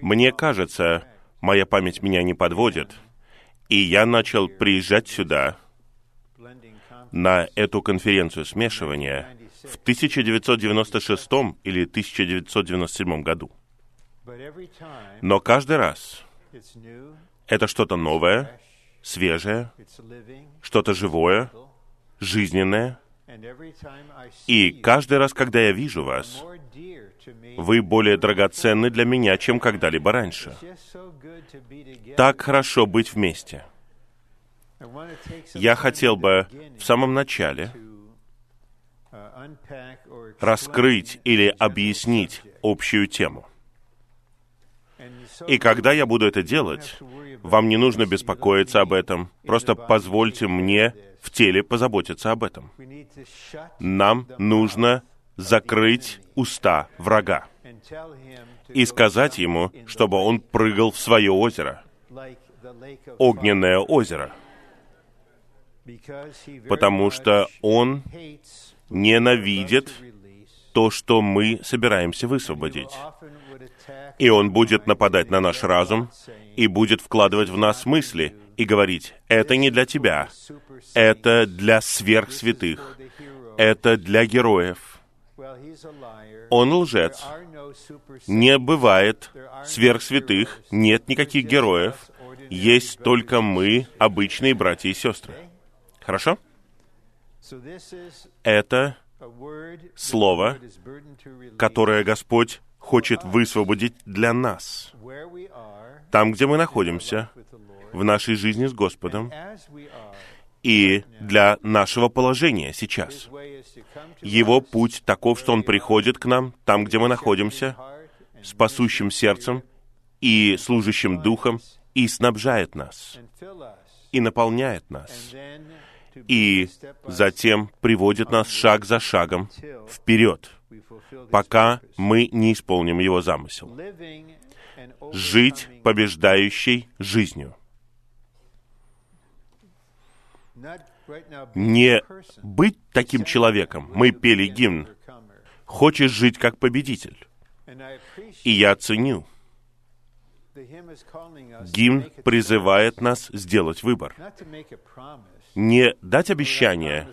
Мне кажется, моя память меня не подводит, и я начал приезжать сюда, на эту конференцию смешивания в 1996 или 1997 году. Но каждый раз это что-то новое, свежее, что-то живое, жизненное. И каждый раз, когда я вижу вас, вы более драгоценны для меня, чем когда-либо раньше. Так хорошо быть вместе. Я хотел бы в самом начале раскрыть или объяснить общую тему. И когда я буду это делать, вам не нужно беспокоиться об этом. Просто позвольте мне в теле позаботиться об этом. Нам нужно закрыть уста врага и сказать ему, чтобы он прыгал в свое озеро, огненное озеро, потому что он ненавидит то, что мы собираемся высвободить. И он будет нападать на наш разум и будет вкладывать в нас мысли и говорить, это не для тебя, это для сверхсвятых, это для героев. Он лжец. Не бывает сверхсвятых, нет никаких героев, есть только мы, обычные братья и сестры. Хорошо? Это слово, которое Господь хочет высвободить для нас. Там, где мы находимся, в нашей жизни с Господом, и для нашего положения сейчас. Его путь таков, что Он приходит к нам, там, где мы находимся, с пасущим сердцем и служащим духом, и снабжает нас, и наполняет нас, и затем приводит нас шаг за шагом вперед, пока мы не исполним Его замысел. Жить побеждающей жизнью. Не быть таким человеком. Мы пели гимн. Хочешь жить как победитель. И я ценю. Гимн призывает нас сделать выбор не дать обещание.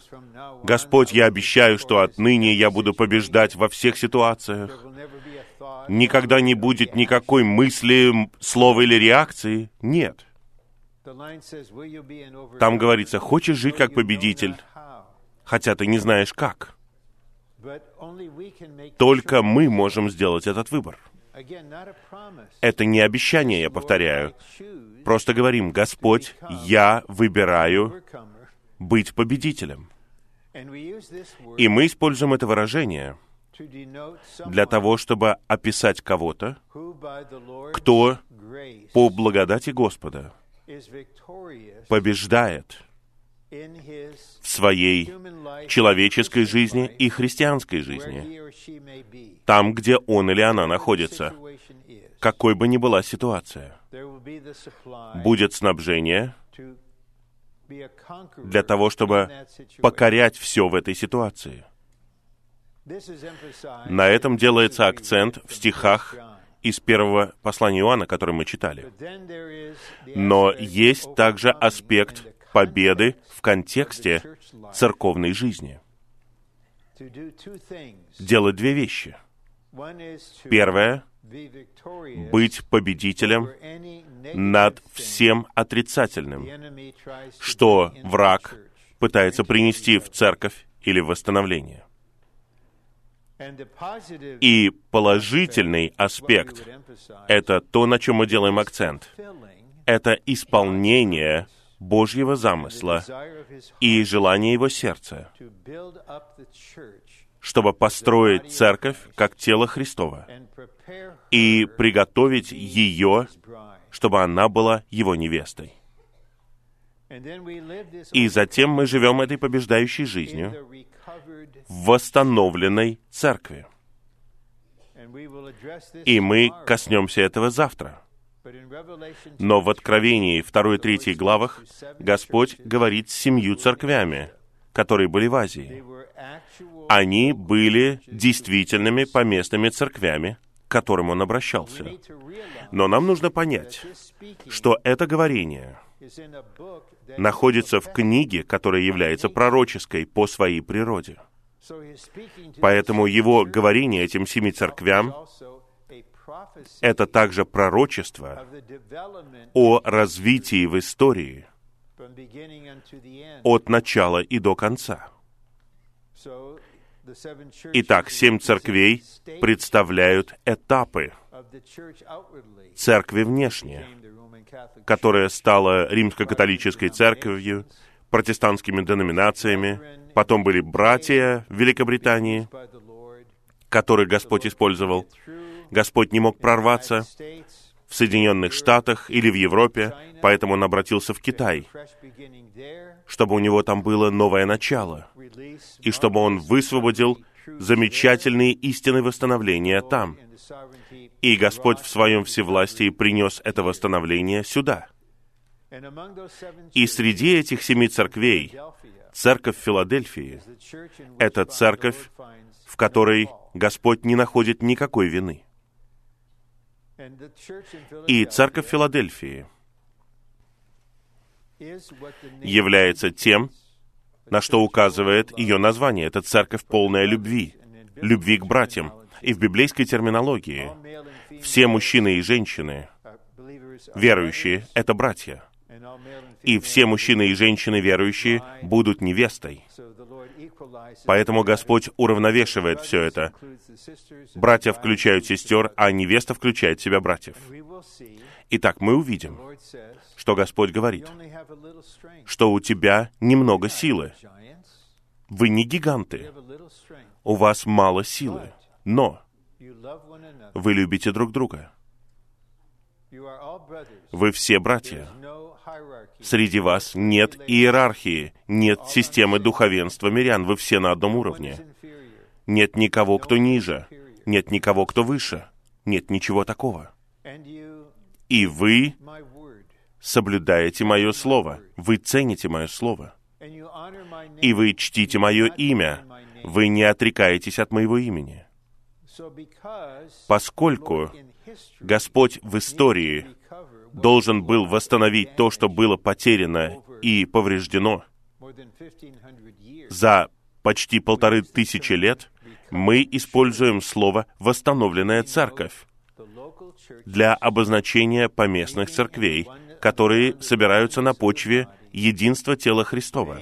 Господь, я обещаю, что отныне я буду побеждать во всех ситуациях. Никогда не будет никакой мысли, слова или реакции. Нет. Там говорится, хочешь жить как победитель, хотя ты не знаешь как. Только мы можем сделать этот выбор. Это не обещание, я повторяю. Просто говорим, Господь, я выбираю быть победителем. И мы используем это выражение для того, чтобы описать кого-то, кто по благодати Господа побеждает в своей человеческой жизни и христианской жизни, там, где он или она находится, какой бы ни была ситуация. Будет снабжение для того, чтобы покорять все в этой ситуации. На этом делается акцент в стихах из первого послания Иоанна, который мы читали. Но есть также аспект победы в контексте церковной жизни. Делать две вещи. Первое — быть победителем над всем отрицательным, что враг пытается принести в церковь или восстановление. И положительный аспект — это то, на чем мы делаем акцент. Это исполнение Божьего замысла и желание Его сердца, чтобы построить церковь как тело Христова и приготовить ее, чтобы она была Его невестой. И затем мы живем этой побеждающей жизнью в восстановленной церкви. И мы коснемся этого завтра. Но в Откровении 2 и 3 главах Господь говорит с семью церквями, которые были в Азии. Они были действительными поместными церквями, к которым он обращался. Но нам нужно понять, что это говорение находится в книге, которая является пророческой по своей природе. Поэтому его говорение этим семи церквям — это также пророчество о развитии в истории от начала и до конца. Итак, семь церквей представляют этапы церкви внешние, которая стала римско-католической церковью, протестантскими деноминациями, потом были братья в Великобритании, которых Господь использовал. Господь не мог прорваться в Соединенных Штатах или в Европе, поэтому он обратился в Китай, чтобы у него там было новое начало, и чтобы он высвободил замечательные истины восстановления там. И Господь в своем всевластии принес это восстановление сюда. И среди этих семи церквей церковь Филадельфии — это церковь, в которой Господь не находит никакой вины. И церковь Филадельфии является тем, на что указывает ее название. Это церковь полная любви, любви к братьям. И в библейской терминологии все мужчины и женщины, верующие, это братья. И все мужчины и женщины верующие будут невестой. Поэтому Господь уравновешивает все это. Братья включают сестер, а невеста включает себя братьев. Итак, мы увидим, что Господь говорит, что у тебя немного силы. Вы не гиганты. У вас мало силы. Но вы любите друг друга. Вы все братья. Среди вас нет иерархии, нет системы духовенства мирян. Вы все на одном уровне. Нет никого, кто ниже. Нет никого, кто выше. Нет ничего такого. И вы соблюдаете мое слово. Вы цените мое слово. И вы чтите мое имя. Вы не отрекаетесь от моего имени. Поскольку Господь в истории должен был восстановить то, что было потеряно и повреждено за почти полторы тысячи лет, мы используем слово «восстановленная церковь» для обозначения поместных церквей, которые собираются на почве единства тела Христова.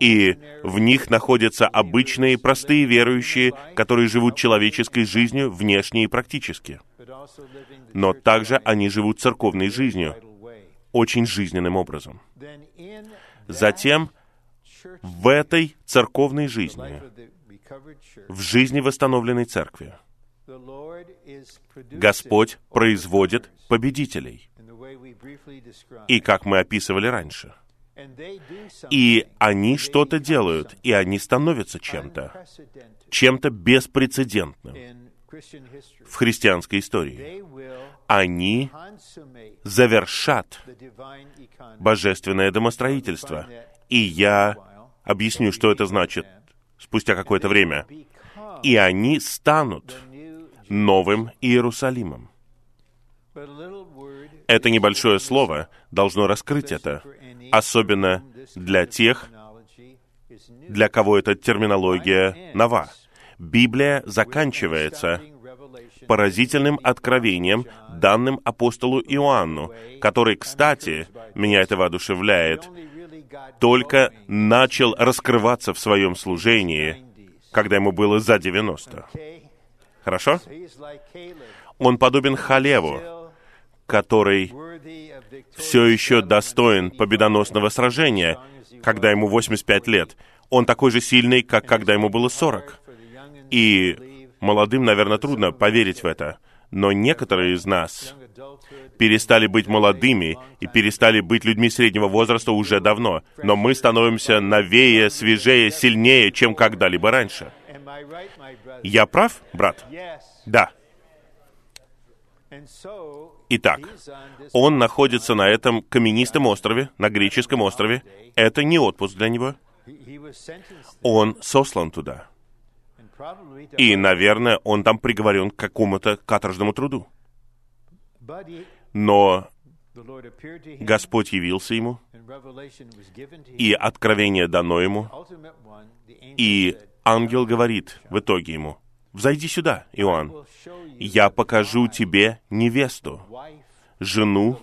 И в них находятся обычные, простые верующие, которые живут человеческой жизнью внешне и практически но также они живут церковной жизнью, очень жизненным образом. Затем в этой церковной жизни, в жизни восстановленной церкви, Господь производит победителей. И как мы описывали раньше. И они что-то делают, и они становятся чем-то, чем-то беспрецедентным в христианской истории. Они завершат божественное домостроительство. И я объясню, что это значит спустя какое-то время. И они станут новым Иерусалимом. Это небольшое слово должно раскрыть это, особенно для тех, для кого эта терминология нова. Библия заканчивается поразительным откровением, данным апостолу Иоанну, который, кстати, меня это воодушевляет, только начал раскрываться в своем служении, когда ему было за 90. Хорошо? Он подобен Халеву, который все еще достоин победоносного сражения, когда ему 85 лет. Он такой же сильный, как когда ему было 40. И молодым, наверное, трудно поверить в это, но некоторые из нас перестали быть молодыми и перестали быть людьми среднего возраста уже давно, но мы становимся новее, свежее, сильнее, чем когда-либо раньше. Я прав, брат? Да. Итак, он находится на этом каменистом острове, на греческом острове. Это не отпуск для него. Он сослан туда. И, наверное, он там приговорен к какому-то каторжному труду. Но Господь явился ему, и откровение дано ему, и ангел говорит в итоге ему, «Взойди сюда, Иоанн, я покажу тебе невесту, жену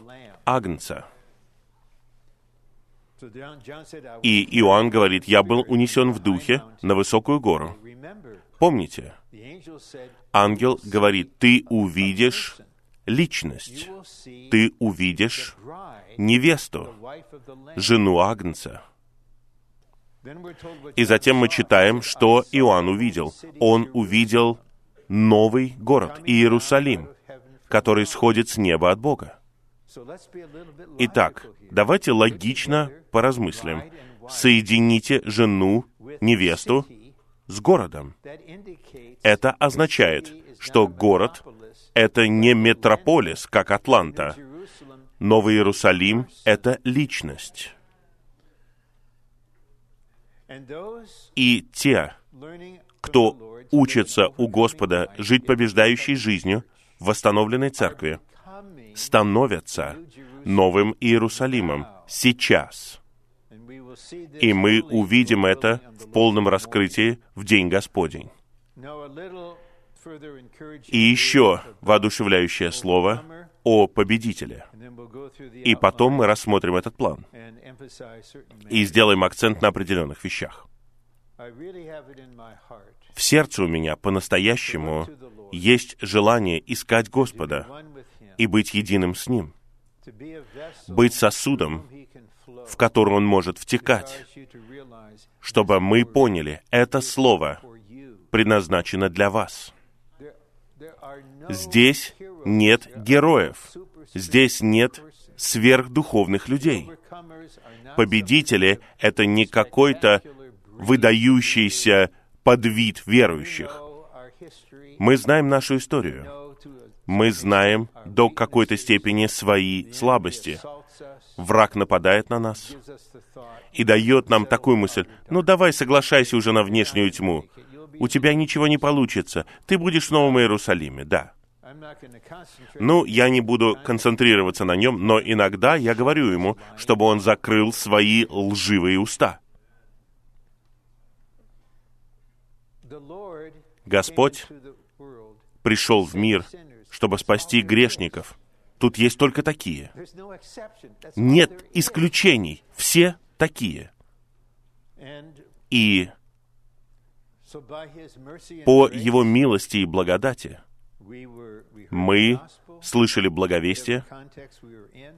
Агнца». И Иоанн говорит, «Я был унесен в духе на высокую гору». Помните, ангел говорит, «Ты увидишь личность, ты увидишь невесту, жену Агнца». И затем мы читаем, что Иоанн увидел. Он увидел новый город, Иерусалим, который сходит с неба от Бога. Итак, давайте логично поразмыслим. Соедините жену, невесту с городом. Это означает, что город — это не метрополис, как Атланта. Новый Иерусалим — это личность. И те, кто учится у Господа жить побеждающей жизнью в восстановленной церкви, становятся Новым Иерусалимом сейчас. И мы увидим это в полном раскрытии в День Господень. И еще воодушевляющее слово о победителе. И потом мы рассмотрим этот план и сделаем акцент на определенных вещах. В сердце у меня по-настоящему есть желание искать Господа и быть единым с Ним, быть сосудом, в который Он может втекать, чтобы мы поняли, это Слово предназначено для вас. Здесь нет героев, здесь нет сверхдуховных людей. Победители — это не какой-то выдающийся подвид верующих. Мы знаем нашу историю. Мы знаем до какой-то степени свои слабости. Враг нападает на нас и дает нам такую мысль, ну давай соглашайся уже на внешнюю тьму. У тебя ничего не получится. Ты будешь в Новом Иерусалиме, да. Ну, я не буду концентрироваться на нем, но иногда я говорю ему, чтобы он закрыл свои лживые уста. Господь пришел в мир, чтобы спасти грешников. Тут есть только такие. Нет исключений. Все такие. И по Его милости и благодати мы слышали благовестие,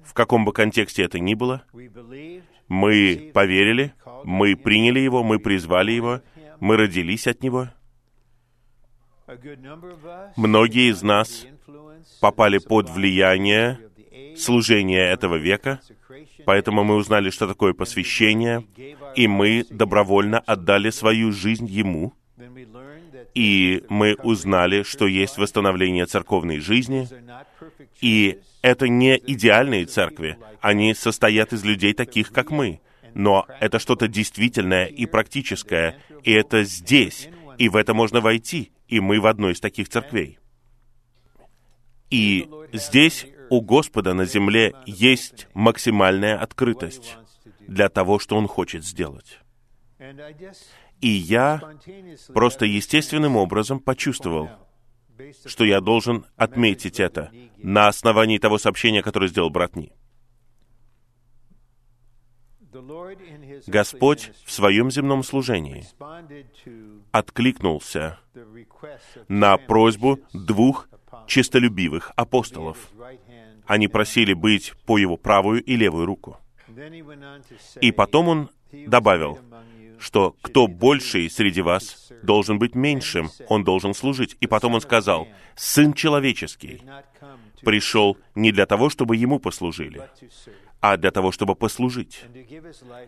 в каком бы контексте это ни было, мы поверили, мы приняли его, мы призвали его, мы родились от него. Многие из нас попали под влияние служения этого века, поэтому мы узнали, что такое посвящение, и мы добровольно отдали свою жизнь Ему, и мы узнали, что есть восстановление церковной жизни, и это не идеальные церкви, они состоят из людей таких, как мы, но это что-то действительное и практическое, и это здесь, и в это можно войти, и мы в одной из таких церквей. И здесь у Господа на земле есть максимальная открытость для того, что Он хочет сделать. И я просто естественным образом почувствовал, что я должен отметить это на основании того сообщения, которое сделал брат Ни. Господь в своем земном служении откликнулся на просьбу двух честолюбивых апостолов. Они просили быть по его правую и левую руку. И потом он добавил, что кто больший среди вас должен быть меньшим, он должен служить. И потом он сказал, Сын человеческий пришел не для того, чтобы ему послужили, а для того, чтобы послужить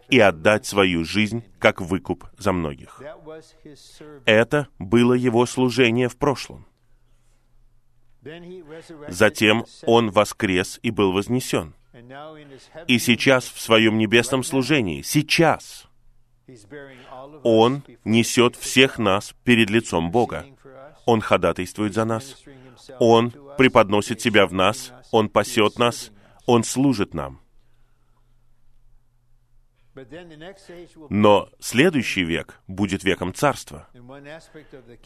и отдать свою жизнь как выкуп за многих. Это было его служение в прошлом. Затем он воскрес и был вознесен. И сейчас в своем небесном служении, сейчас, Он несет всех нас перед лицом Бога. Он ходатайствует за нас. Он преподносит себя в нас. Он пасет нас. Он служит нам. Но следующий век будет веком царства.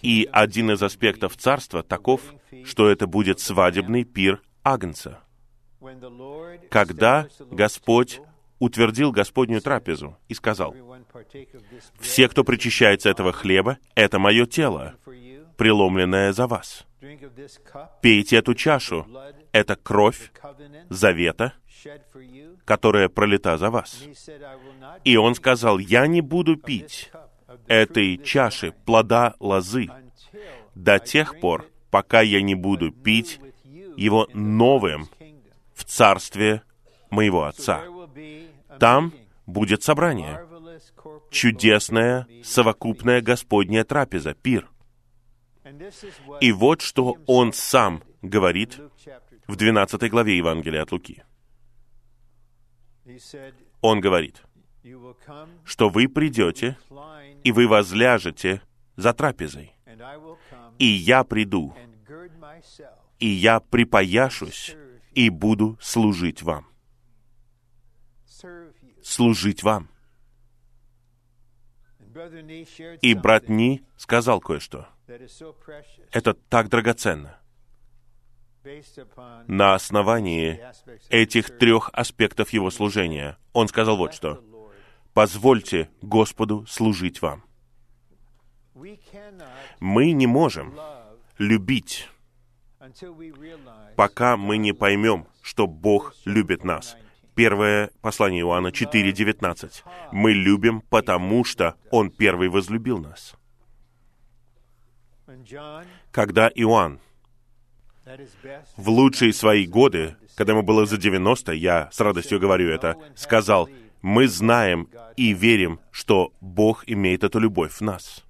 И один из аспектов царства таков, что это будет свадебный пир Агнца. Когда Господь утвердил Господнюю трапезу и сказал, «Все, кто причащается этого хлеба, это мое тело, преломленное за вас. Пейте эту чашу, это кровь завета, которая пролита за вас. И он сказал, я не буду пить этой чаши плода лозы до тех пор, пока я не буду пить его новым в царстве моего Отца. Там будет собрание, чудесная совокупная Господняя трапеза, пир. И вот что он сам говорит в 12 главе Евангелия от Луки. Он говорит, что вы придете, и вы возляжете за трапезой, и я приду, и я припояшусь, и буду служить вам. Служить вам. И брат Ни сказал кое-что. Это так драгоценно на основании этих трех аспектов его служения. Он сказал вот что. «Позвольте Господу служить вам». Мы не можем любить, пока мы не поймем, что Бог любит нас. Первое послание Иоанна 4.19. Мы любим, потому что Он первый возлюбил нас. Когда Иоанн в лучшие свои годы, когда ему было за 90, я с радостью говорю это, сказал, мы знаем и верим, что Бог имеет эту любовь в нас.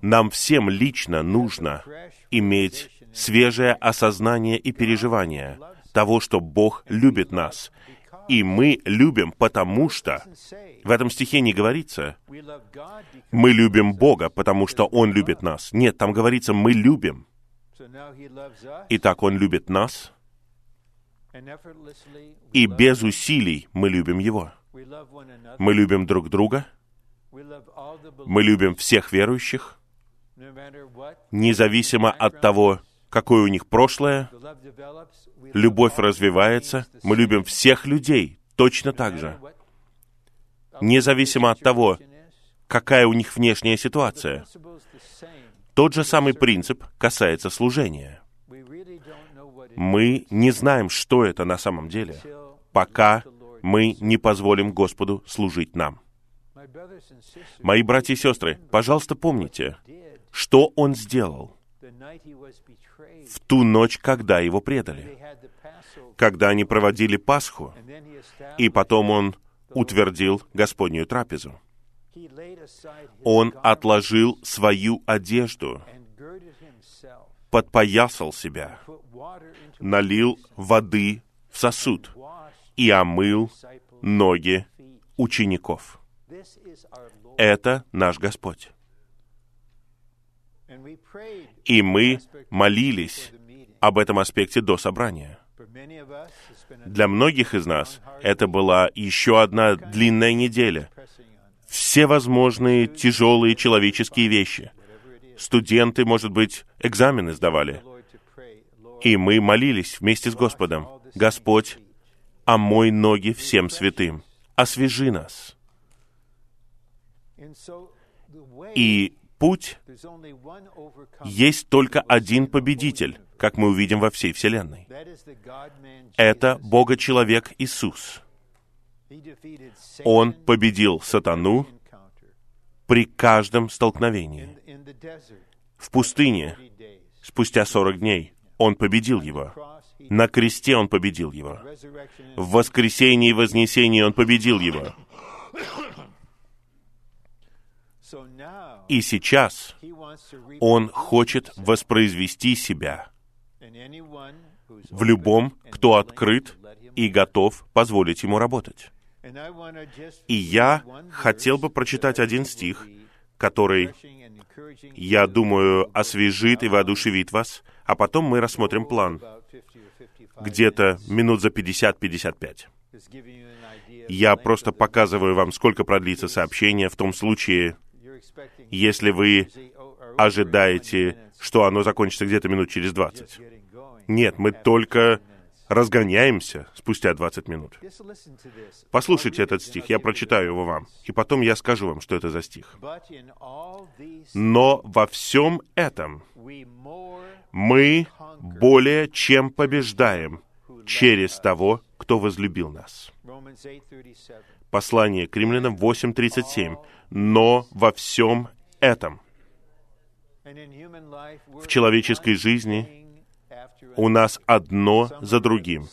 Нам всем лично нужно иметь свежее осознание и переживание того, что Бог любит нас. И мы любим, потому что в этом стихе не говорится, мы любим Бога, потому что Он любит нас. Нет, там говорится, мы любим. Итак, Он любит нас, и без усилий мы любим Его. Мы любим друг друга, мы любим всех верующих, независимо от того, какое у них прошлое, любовь развивается, мы любим всех людей точно так же, независимо от того, какая у них внешняя ситуация. Тот же самый принцип касается служения. Мы не знаем, что это на самом деле, пока мы не позволим Господу служить нам. Мои братья и сестры, пожалуйста, помните, что Он сделал в ту ночь, когда Его предали, когда они проводили Пасху, и потом Он утвердил Господнюю трапезу. Он отложил свою одежду, подпоясал себя, налил воды в сосуд. и омыл ноги учеников. Это наш Господь. И мы молились об этом аспекте до собрания. Для многих из нас это была еще одна длинная неделя, все возможные тяжелые человеческие вещи. Студенты, может быть, экзамены сдавали. И мы молились вместе с Господом. Господь, омой ноги всем святым, освежи нас. И путь есть только один победитель, как мы увидим во всей Вселенной. Это Бога-человек Иисус. Он победил сатану при каждом столкновении. В пустыне, спустя 40 дней, он победил его. На кресте он победил его. В воскресении и вознесении он победил его. И сейчас он хочет воспроизвести себя в любом, кто открыт и готов позволить ему работать. И я хотел бы прочитать один стих, который, я думаю, освежит и воодушевит вас, а потом мы рассмотрим план. Где-то минут за 50-55. Я просто показываю вам, сколько продлится сообщение в том случае, если вы ожидаете, что оно закончится где-то минут через 20. Нет, мы только разгоняемся спустя 20 минут. Послушайте этот стих, я прочитаю его вам, и потом я скажу вам, что это за стих. Но во всем этом мы более чем побеждаем через того, кто возлюбил нас. Послание к римлянам 8.37. Но во всем этом. В человеческой жизни у нас одно за другим.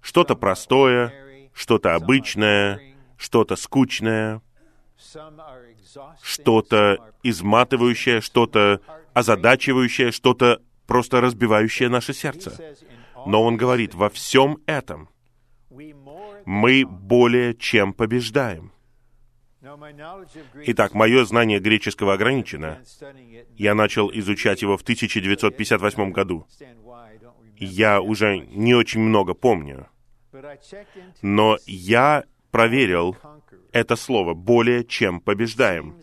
Что-то простое, что-то обычное, что-то скучное, что-то изматывающее, что-то озадачивающее, что-то просто разбивающее наше сердце. Но он говорит, во всем этом мы более чем побеждаем. Итак, мое знание греческого ограничено. Я начал изучать его в 1958 году. Я уже не очень много помню. Но я проверил это слово «более чем побеждаем».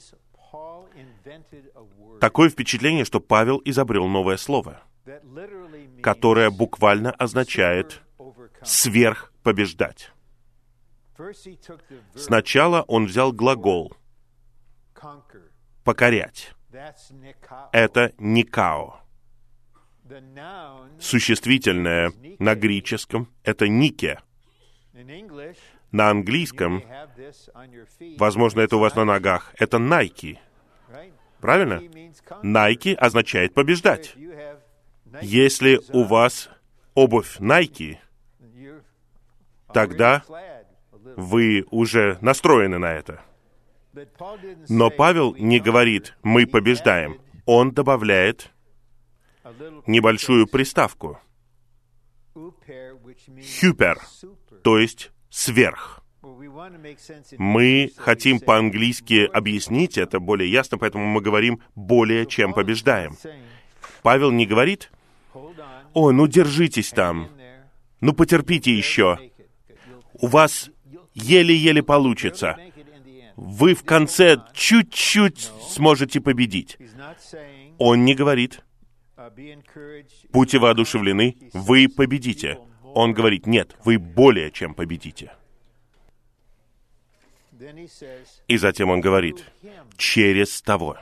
Такое впечатление, что Павел изобрел новое слово, которое буквально означает «сверхпобеждать». Сначала он взял глагол «покорять». Это «никао». Существительное на греческом — это «нике». На английском, возможно, это у вас на ногах, это «найки». Правильно? «Найки» означает «побеждать». Если у вас обувь Nike, тогда вы уже настроены на это. Но Павел не говорит «мы побеждаем». Он добавляет небольшую приставку. «Хюпер», то есть «сверх». Мы хотим по-английски объяснить это более ясно, поэтому мы говорим «более чем побеждаем». Павел не говорит «О, ну держитесь там, ну потерпите еще, у вас еле-еле получится. Вы в конце чуть-чуть сможете победить. Он не говорит, будьте воодушевлены, вы победите. Он говорит, нет, вы более чем победите. И затем он говорит, через того,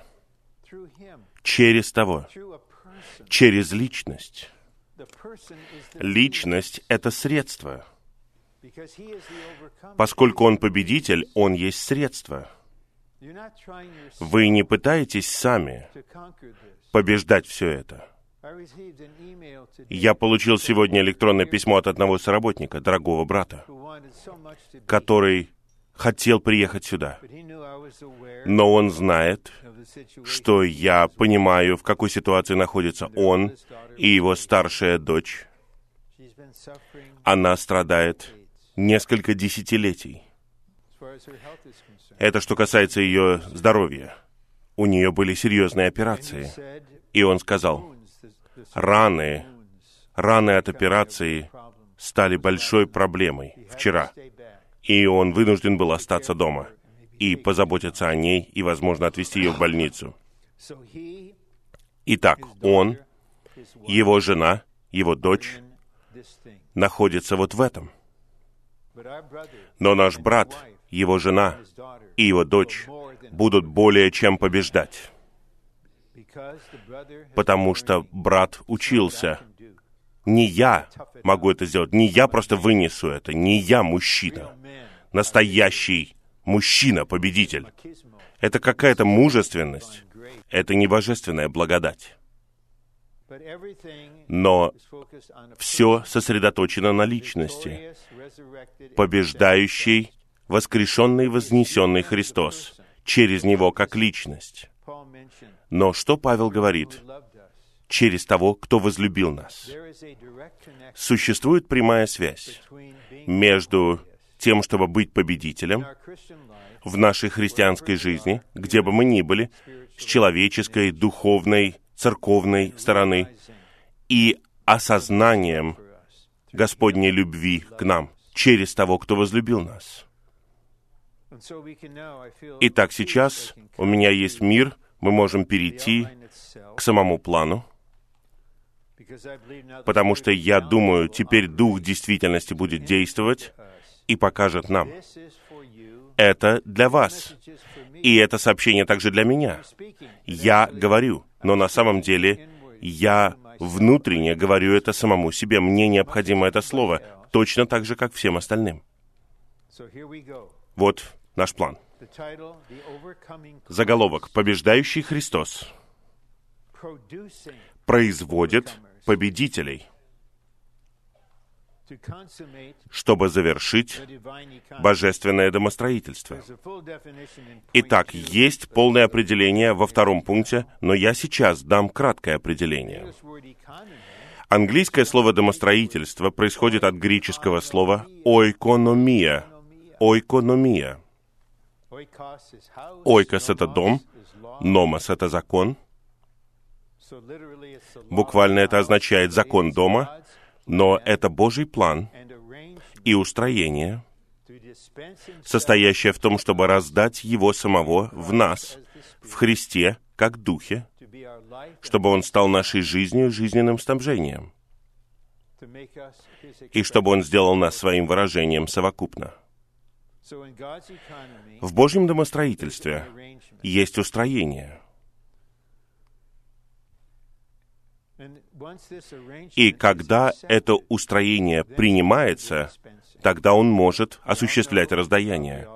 через того, через личность. Личность — это средство — Поскольку Он победитель, Он есть средство. Вы не пытаетесь сами побеждать все это. Я получил сегодня электронное письмо от одного соработника, дорогого брата, который хотел приехать сюда. Но он знает, что я понимаю, в какой ситуации находится он и его старшая дочь. Она страдает несколько десятилетий. Это что касается ее здоровья. У нее были серьезные операции. И он сказал, раны, раны от операции стали большой проблемой вчера. И он вынужден был остаться дома и позаботиться о ней и, возможно, отвезти ее в больницу. Итак, он, его жена, его дочь находятся вот в этом – но наш брат, его жена и его дочь будут более чем побеждать, потому что брат учился. Не я могу это сделать, не я просто вынесу это, не я мужчина, настоящий мужчина-победитель. Это какая-то мужественность, это не божественная благодать. Но все сосредоточено на личности, побеждающий, воскрешенный вознесенный Христос, через Него как личность. Но что Павел говорит? Через того, кто возлюбил нас. Существует прямая связь между тем, чтобы быть победителем в нашей христианской жизни, где бы мы ни были, с человеческой, духовной, церковной стороны, и осознанием Господней любви к нам через того, кто возлюбил нас. Итак, сейчас у меня есть мир, мы можем перейти к самому плану, потому что я думаю, теперь Дух действительности будет действовать и покажет нам. Это для вас. И это сообщение также для меня. Я говорю, но на самом деле я внутренне говорю это самому себе. Мне необходимо это слово, точно так же, как всем остальным. Вот наш план. Заголовок «Побеждающий Христос» производит победителей, чтобы завершить божественное домостроительство. Итак, есть полное определение во втором пункте, но я сейчас дам краткое определение. Английское слово «домостроительство» происходит от греческого слова «ойкономия». «Ойкономия». Ойкос — это дом, номос — это закон. Буквально это означает закон дома, но это Божий план и устроение, состоящее в том, чтобы раздать Его самого в нас, в Христе, как Духе, чтобы Он стал нашей жизнью, жизненным снабжением, и чтобы Он сделал нас своим выражением совокупно. В Божьем домостроительстве есть устроение. И когда это устроение принимается, тогда он может осуществлять раздаяние.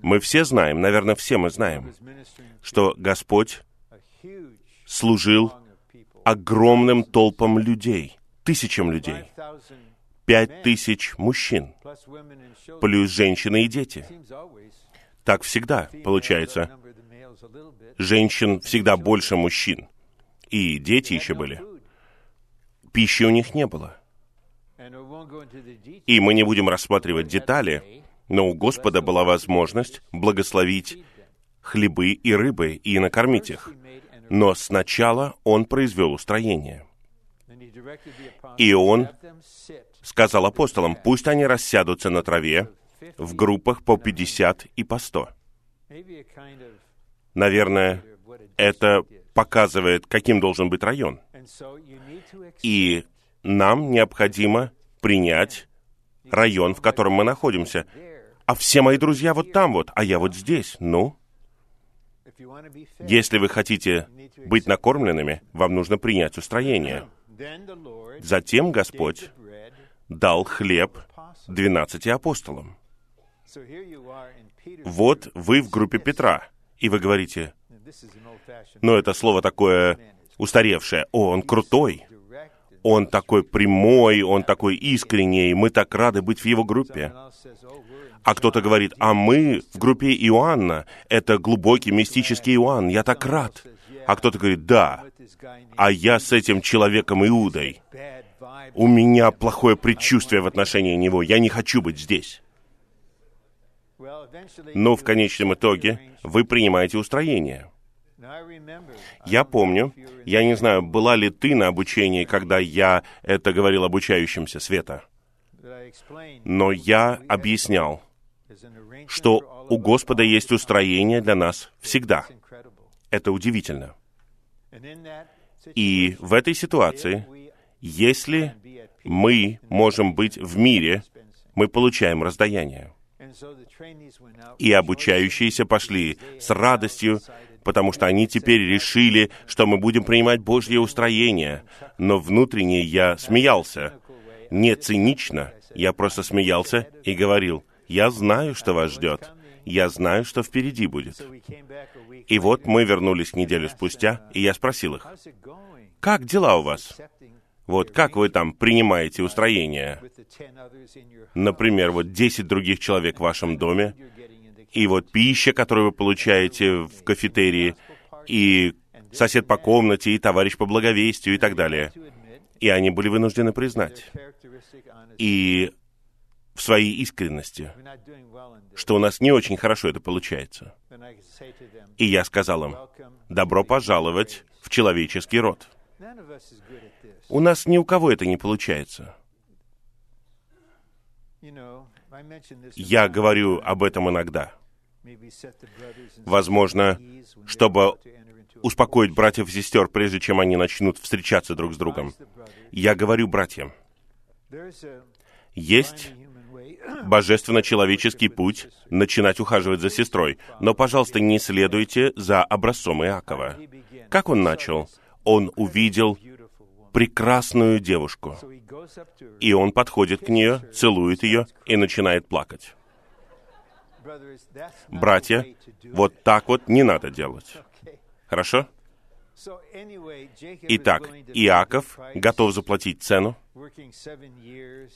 Мы все знаем, наверное, все мы знаем, что Господь служил огромным толпам людей, тысячам людей пять тысяч мужчин, плюс женщины и дети. Так всегда получается. Женщин всегда больше мужчин. И дети еще были. Пищи у них не было. И мы не будем рассматривать детали, но у Господа была возможность благословить хлебы и рыбы и накормить их. Но сначала Он произвел устроение. И Он сказал апостолам, пусть они рассядутся на траве в группах по 50 и по 100. Наверное, это показывает, каким должен быть район. И нам необходимо принять район, в котором мы находимся. А все мои друзья вот там вот, а я вот здесь. Ну, если вы хотите быть накормленными, вам нужно принять устроение. Затем Господь дал хлеб двенадцати апостолам. Вот вы в группе Петра, и вы говорите, но это слово такое устаревшее. О, он крутой, он такой прямой, он такой искренний, мы так рады быть в его группе. А кто-то говорит, а мы в группе Иоанна, это глубокий мистический Иоанн, я так рад. А кто-то говорит, да, а я с этим человеком Иудой у меня плохое предчувствие в отношении него, я не хочу быть здесь. Но в конечном итоге вы принимаете устроение. Я помню, я не знаю, была ли ты на обучении, когда я это говорил обучающимся Света, но я объяснял, что у Господа есть устроение для нас всегда. Это удивительно. И в этой ситуации если мы можем быть в мире, мы получаем раздаяние. И обучающиеся пошли с радостью, потому что они теперь решили, что мы будем принимать Божье устроение. Но внутренне я смеялся. Не цинично, я просто смеялся и говорил, я знаю, что вас ждет. Я знаю, что впереди будет. И вот мы вернулись неделю спустя, и я спросил их, как дела у вас? Вот как вы там принимаете устроение? Например, вот 10 других человек в вашем доме, и вот пища, которую вы получаете в кафетерии, и сосед по комнате, и товарищ по благовестию, и так далее. И они были вынуждены признать. И в своей искренности, что у нас не очень хорошо это получается. И я сказал им, добро пожаловать в человеческий род. У нас ни у кого это не получается. Я говорю об этом иногда. Возможно, чтобы успокоить братьев и сестер, прежде чем они начнут встречаться друг с другом. Я говорю братьям, есть божественно-человеческий путь начинать ухаживать за сестрой, но, пожалуйста, не следуйте за образцом Иакова. Как он начал? Он увидел прекрасную девушку, и он подходит к нее, целует ее и начинает плакать. Братья, вот так вот не надо делать. Хорошо? Итак, Иаков готов заплатить цену.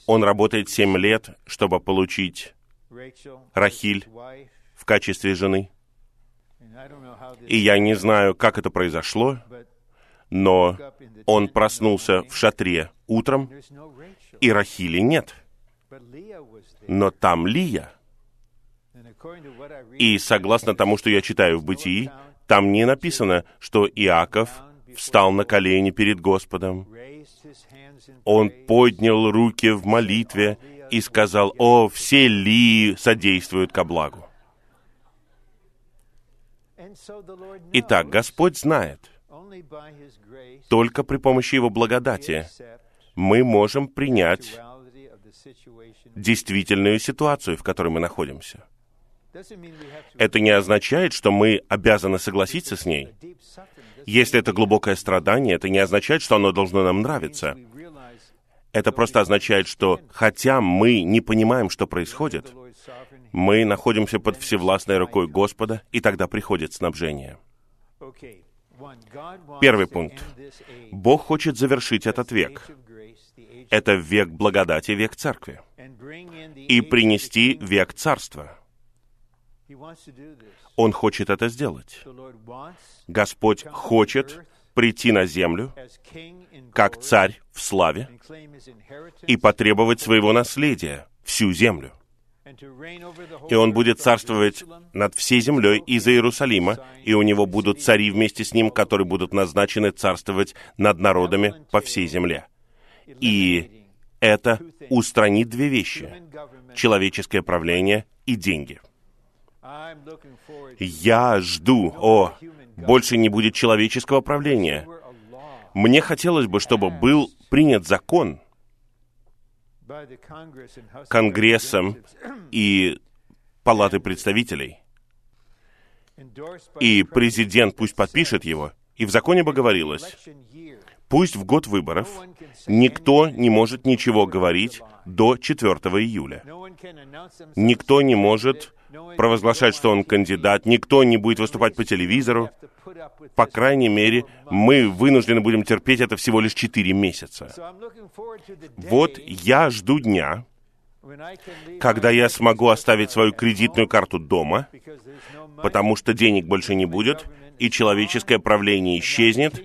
Он работает семь лет, чтобы получить Рахиль в качестве жены. И я не знаю, как это произошло, но он проснулся в шатре утром, и Рахили нет. Но там Лия. И согласно тому, что я читаю в Бытии, там не написано, что Иаков встал на колени перед Господом. Он поднял руки в молитве и сказал, «О, все ли содействуют ко благу?» Итак, Господь знает, только при помощи Его благодати мы можем принять действительную ситуацию, в которой мы находимся. Это не означает, что мы обязаны согласиться с ней. Если это глубокое страдание, это не означает, что оно должно нам нравиться. Это просто означает, что хотя мы не понимаем, что происходит, мы находимся под всевластной рукой Господа, и тогда приходит снабжение. Первый пункт. Бог хочет завершить этот век. Это век благодати, век церкви. И принести век царства. Он хочет это сделать. Господь хочет прийти на землю как царь в славе и потребовать своего наследия, всю землю. И он будет царствовать над всей землей из Иерусалима, и у него будут цари вместе с ним, которые будут назначены царствовать над народами по всей земле. И это устранит две вещи — человеческое правление и деньги. Я жду, о, больше не будет человеческого правления. Мне хотелось бы, чтобы был принят закон Конгрессом и Палатой представителей, и президент пусть подпишет его, и в законе бы говорилось, пусть в год выборов никто не может ничего говорить до 4 июля. Никто не может провозглашать, что он кандидат, никто не будет выступать по телевизору. По крайней мере, мы вынуждены будем терпеть это всего лишь четыре месяца. Вот я жду дня, когда я смогу оставить свою кредитную карту дома, потому что денег больше не будет, и человеческое правление исчезнет,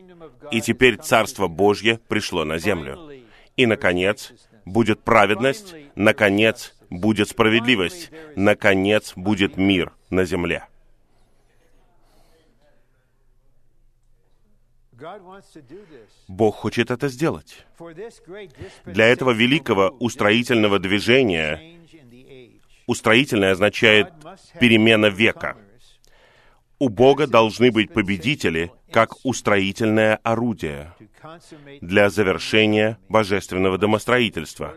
и теперь Царство Божье пришло на землю. И, наконец, будет праведность, наконец, будет справедливость, наконец будет мир на земле. Бог хочет это сделать. Для этого великого устроительного движения устроительное означает перемена века. У Бога должны быть победители, как устроительное орудие для завершения божественного домостроительства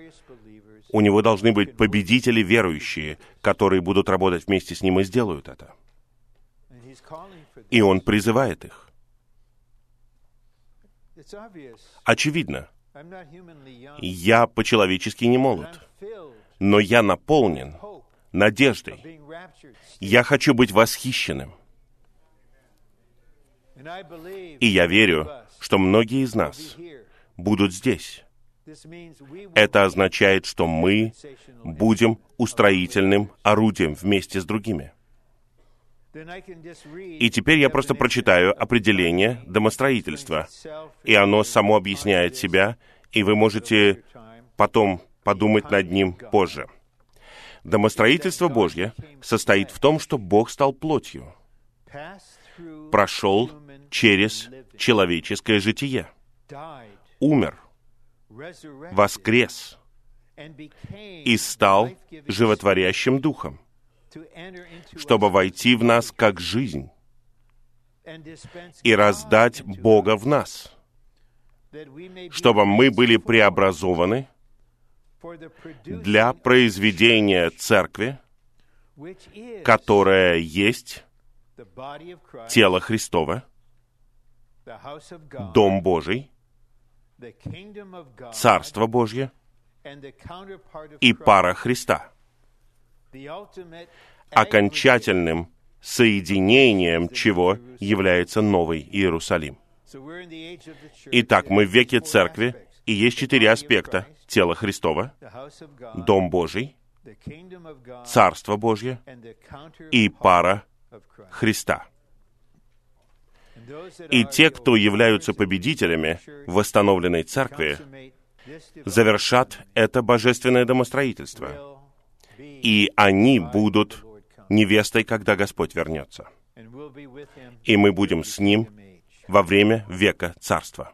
у него должны быть победители верующие, которые будут работать вместе с ним и сделают это. И он призывает их. Очевидно, я по-человечески не молод, но я наполнен надеждой. Я хочу быть восхищенным. И я верю, что многие из нас будут здесь. Это означает, что мы будем устроительным орудием вместе с другими. И теперь я просто прочитаю определение домостроительства, и оно само объясняет себя, и вы можете потом подумать над ним позже. Домостроительство Божье состоит в том, что Бог стал плотью, прошел через человеческое житие, умер, воскрес и стал животворящим духом, чтобы войти в нас как жизнь и раздать Бога в нас, чтобы мы были преобразованы для произведения церкви, которая есть тело Христово, Дом Божий, Царство Божье и пара Христа. Окончательным соединением чего является Новый Иерусалим. Итак, мы в веке Церкви, и есть четыре аспекта. Тело Христова, Дом Божий, Царство Божье и пара Христа. И те, кто являются победителями восстановленной церкви, завершат это божественное домостроительство. И они будут невестой, когда Господь вернется. И мы будем с Ним во время века Царства.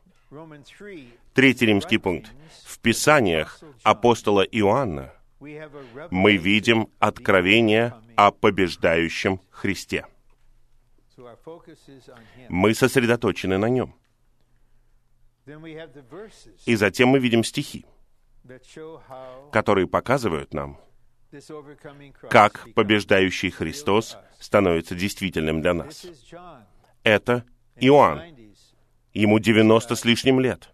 Третий римский пункт. В Писаниях апостола Иоанна мы видим откровение о побеждающем Христе. Мы сосредоточены на нем. И затем мы видим стихи, которые показывают нам, как побеждающий Христос становится действительным для нас. Это Иоанн. Ему 90 с лишним лет.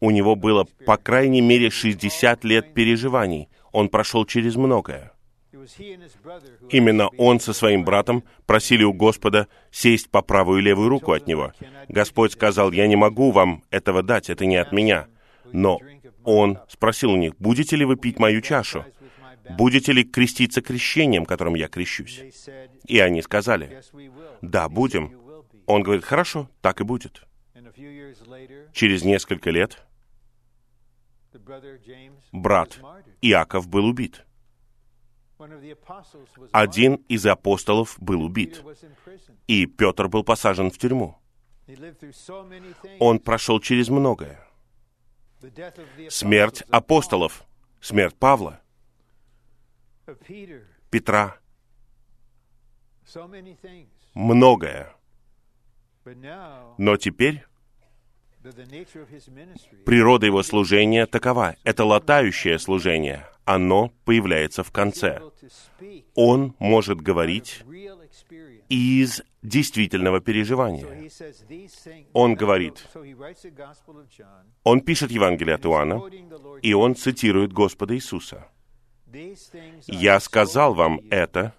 У него было, по крайней мере, 60 лет переживаний. Он прошел через многое. Именно он со своим братом просили у Господа сесть по правую и левую руку от него. Господь сказал, «Я не могу вам этого дать, это не от меня». Но он спросил у них, «Будете ли вы пить мою чашу? Будете ли креститься крещением, которым я крещусь?» И они сказали, «Да, будем». Он говорит, «Хорошо, так и будет». Через несколько лет брат Иаков был убит. Один из апостолов был убит, и Петр был посажен в тюрьму. Он прошел через многое. Смерть апостолов, смерть Павла, Петра, многое. Но теперь природа его служения такова. Это латающее служение. Оно появляется в конце. Он может говорить из действительного переживания. Он говорит, он пишет Евангелие от Иоанна, и он цитирует Господа Иисуса. «Я сказал вам это,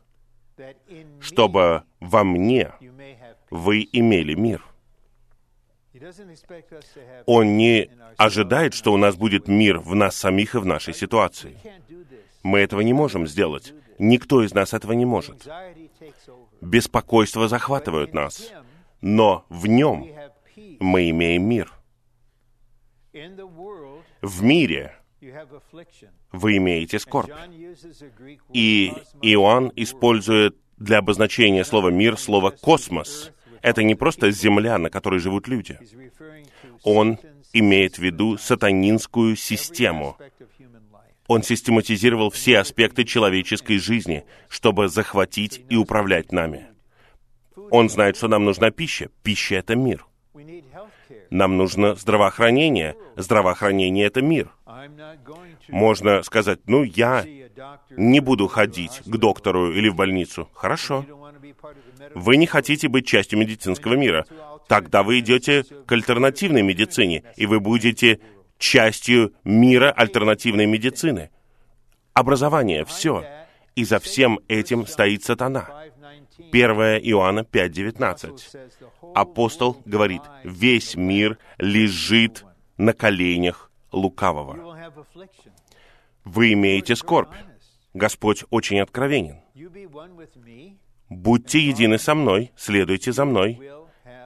чтобы во мне вы имели мир». Он не ожидает, что у нас будет мир в нас самих и в нашей ситуации. Мы этого не можем сделать. Никто из нас этого не может. Беспокойство захватывает нас. Но в нем мы имеем мир. В мире вы имеете скорбь. И Иоанн использует для обозначения слова «мир» слово «космос», это не просто земля, на которой живут люди. Он имеет в виду сатанинскую систему. Он систематизировал все аспекты человеческой жизни, чтобы захватить и управлять нами. Он знает, что нам нужна пища. Пища — это мир. Нам нужно здравоохранение. Здравоохранение — это мир. Можно сказать, ну, я не буду ходить к доктору или в больницу. Хорошо. Вы не хотите быть частью медицинского мира. Тогда вы идете к альтернативной медицине, и вы будете частью мира альтернативной медицины. Образование — все. И за всем этим стоит сатана. 1 Иоанна 5.19. Апостол говорит, весь мир лежит на коленях лукавого. Вы имеете скорбь. Господь очень откровенен. Будьте едины со мной, следуйте за мной,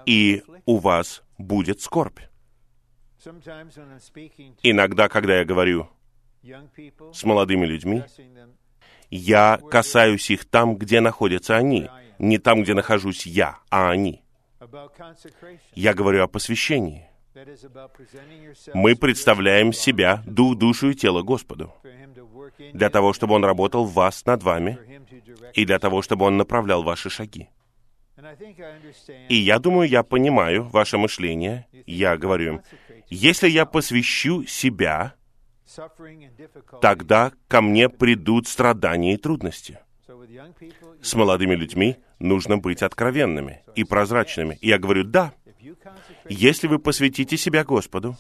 и у вас будет скорбь. Иногда, когда я говорю с молодыми людьми, я касаюсь их там, где находятся они, не там, где нахожусь я, а они. Я говорю о посвящении. Мы представляем себя, дух, душу и тело Господу, для того, чтобы Он работал в вас, над вами, и для того, чтобы Он направлял ваши шаги. И я думаю, я понимаю ваше мышление. Я говорю им, если я посвящу себя, тогда ко мне придут страдания и трудности. С молодыми людьми нужно быть откровенными и прозрачными. И я говорю, да, если вы посвятите себя Господу,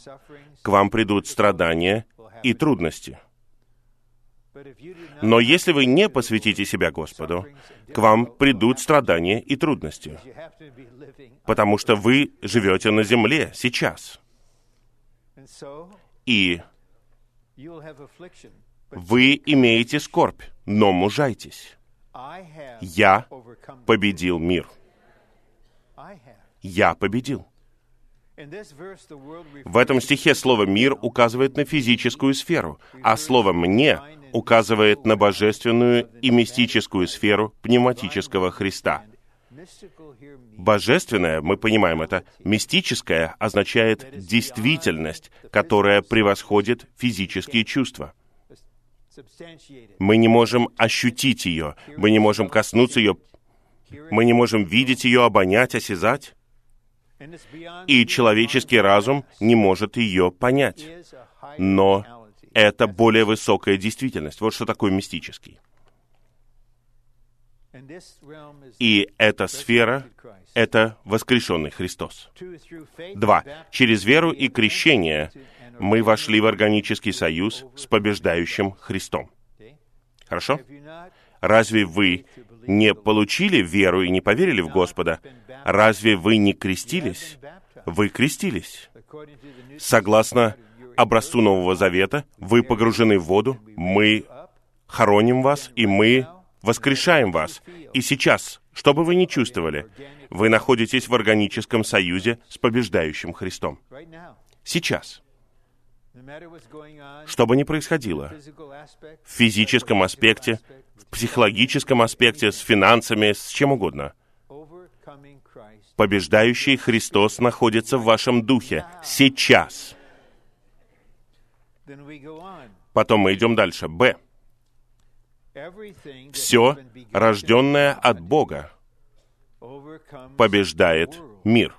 к вам придут страдания и трудности. Но если вы не посвятите себя Господу, к вам придут страдания и трудности, потому что вы живете на земле сейчас. И вы имеете скорбь, но мужайтесь. Я победил мир. Я победил. В этом стихе слово «мир» указывает на физическую сферу, а слово «мне» указывает на божественную и мистическую сферу пневматического Христа. Божественное, мы понимаем это, мистическое означает действительность, которая превосходит физические чувства. Мы не можем ощутить ее, мы не можем коснуться ее, мы не можем видеть ее, обонять, осязать и человеческий разум не может ее понять. Но это более высокая действительность. Вот что такое мистический. И эта сфера — это воскрешенный Христос. Два. Через веру и крещение мы вошли в органический союз с побеждающим Христом. Хорошо? Разве вы не получили веру и не поверили в Господа, разве вы не крестились? Вы крестились. Согласно образцу Нового Завета, вы погружены в воду, мы хороним вас, и мы воскрешаем вас. И сейчас, что бы вы ни чувствовали, вы находитесь в органическом союзе с побеждающим Христом. Сейчас. Что бы ни происходило, в физическом аспекте, психологическом аспекте, с финансами, с чем угодно. Побеждающий Христос находится в вашем духе сейчас. Потом мы идем дальше. Б. Все, рожденное от Бога, побеждает мир.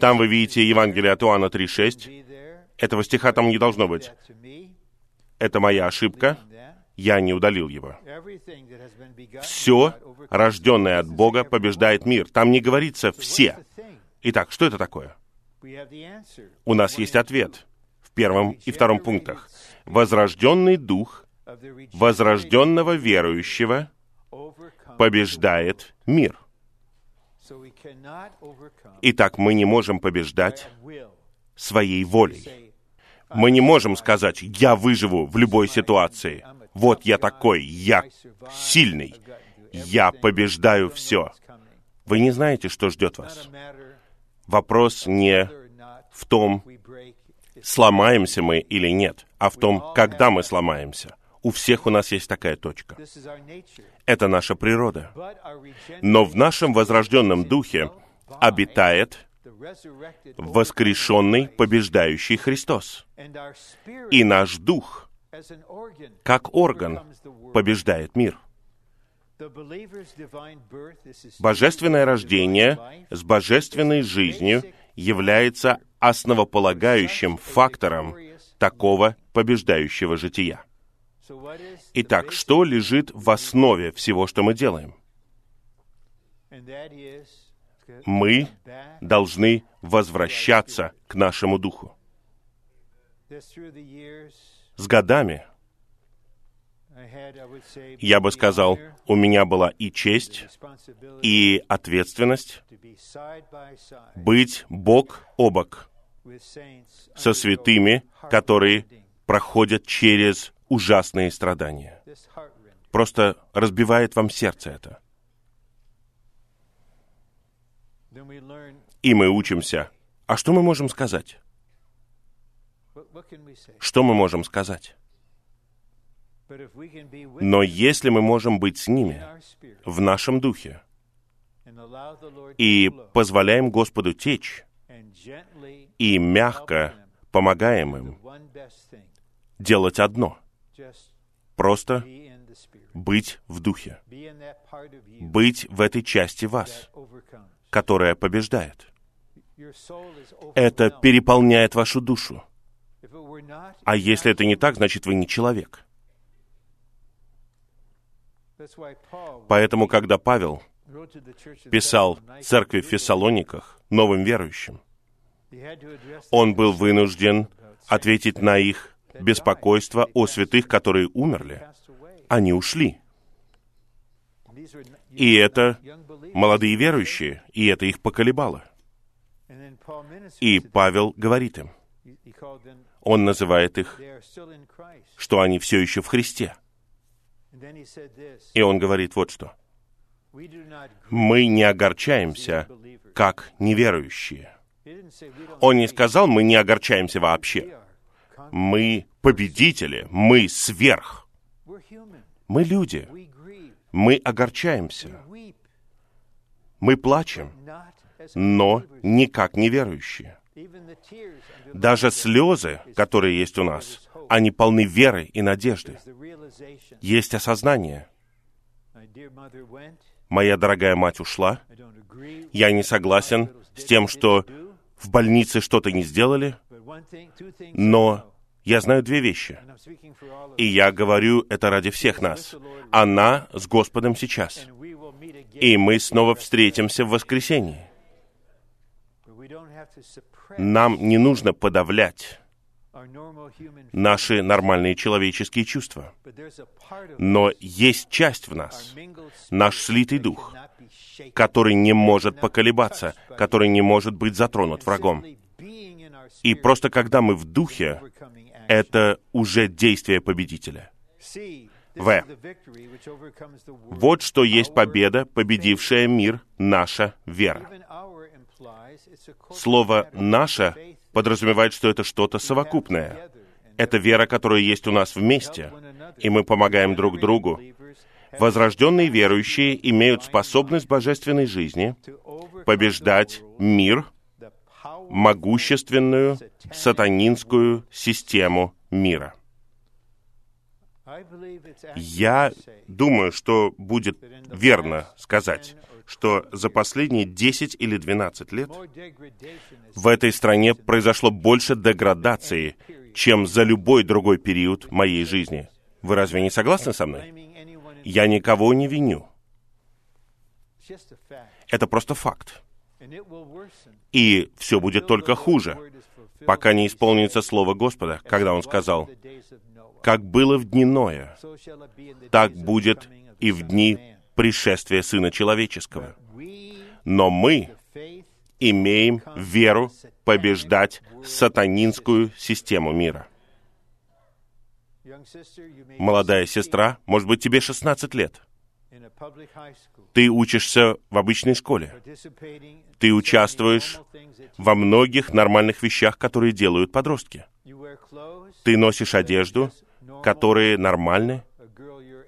Там вы видите Евангелие от Иоанна 3.6. Этого стиха там не должно быть. Это моя ошибка. Я не удалил его. Все, рожденное от Бога, побеждает мир. Там не говорится «все». Итак, что это такое? У нас есть ответ в первом и втором пунктах. Возрожденный дух возрожденного верующего побеждает мир. Итак, мы не можем побеждать своей волей. Мы не можем сказать, я выживу в любой ситуации. Вот я такой, я сильный, я побеждаю все. Вы не знаете, что ждет вас. Вопрос не в том, сломаемся мы или нет, а в том, когда мы сломаемся. У всех у нас есть такая точка. Это наша природа. Но в нашем возрожденном духе обитает воскрешенный, побеждающий Христос. И наш дух, как орган, побеждает мир. Божественное рождение с божественной жизнью является основополагающим фактором такого побеждающего жития. Итак, что лежит в основе всего, что мы делаем? Мы должны возвращаться к нашему духу. С годами, я бы сказал, у меня была и честь, и ответственность быть бок о бок со святыми, которые проходят через ужасные страдания. Просто разбивает вам сердце это. И мы учимся. А что мы можем сказать? Что мы можем сказать? Но если мы можем быть с ними в нашем духе и позволяем Господу течь, и мягко помогаем им делать одно — просто быть в духе, быть в этой части вас, которая побеждает. Это переполняет вашу душу. А если это не так, значит вы не человек. Поэтому, когда Павел писал церкви в Фессалониках, новым верующим, он был вынужден ответить на их беспокойство о святых, которые умерли. Они ушли. И это молодые верующие, и это их поколебало. И Павел говорит им, он называет их, что они все еще в Христе. И он говорит вот что. Мы не огорчаемся, как неверующие. Он не сказал, мы не огорчаемся вообще. Мы победители, мы сверх. Мы люди. Мы огорчаемся. Мы плачем, но не как неверующие. Даже слезы, которые есть у нас, они полны веры и надежды. Есть осознание. Моя дорогая мать ушла. Я не согласен с тем, что в больнице что-то не сделали, но я знаю две вещи. И я говорю это ради всех нас. Она с Господом сейчас. И мы снова встретимся в воскресенье. Нам не нужно подавлять наши нормальные человеческие чувства. Но есть часть в нас, наш слитый дух, который не может поколебаться, который не может быть затронут врагом. И просто когда мы в духе, это уже действие победителя. В. Вот что есть победа, победившая мир, наша вера. Слово «наша» подразумевает, что это что-то совокупное. Это вера, которая есть у нас вместе, и мы помогаем друг другу. Возрожденные верующие имеют способность божественной жизни побеждать мир, могущественную сатанинскую систему мира. Я думаю, что будет верно сказать, что за последние 10 или 12 лет в этой стране произошло больше деградации, чем за любой другой период моей жизни. Вы разве не согласны со мной? Я никого не виню. Это просто факт. И все будет только хуже, пока не исполнится слово Господа, когда Он сказал, «Как было в дни Ноя, так будет и в дни пришествия Сына Человеческого». Но мы имеем веру побеждать сатанинскую систему мира. Молодая сестра, может быть, тебе 16 лет. Ты учишься в обычной школе. Ты участвуешь во многих нормальных вещах, которые делают подростки. Ты носишь одежду, которые нормальны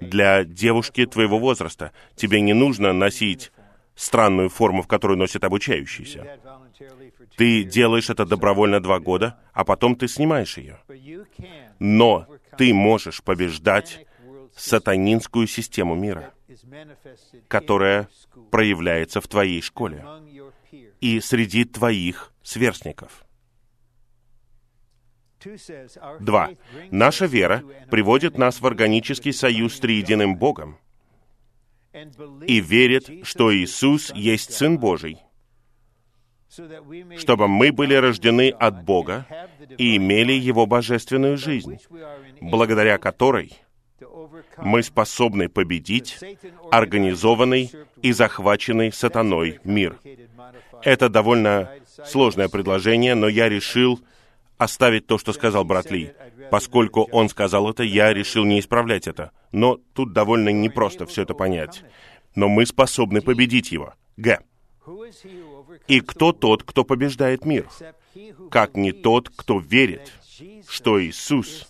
для девушки твоего возраста. Тебе не нужно носить странную форму, в которую носят обучающиеся. Ты делаешь это добровольно два года, а потом ты снимаешь ее. Но ты можешь побеждать сатанинскую систему мира, которая проявляется в твоей школе и среди твоих сверстников. Два. Наша вера приводит нас в органический союз с триединым Богом и верит, что Иисус есть Сын Божий, чтобы мы были рождены от Бога и имели Его божественную жизнь, благодаря которой мы способны победить организованный и захваченный сатаной мир. Это довольно сложное предложение, но я решил оставить то, что сказал брат Ли. Поскольку он сказал это, я решил не исправлять это. Но тут довольно непросто все это понять. Но мы способны победить его. Г. И кто тот, кто побеждает мир? как не тот, кто верит, что Иисус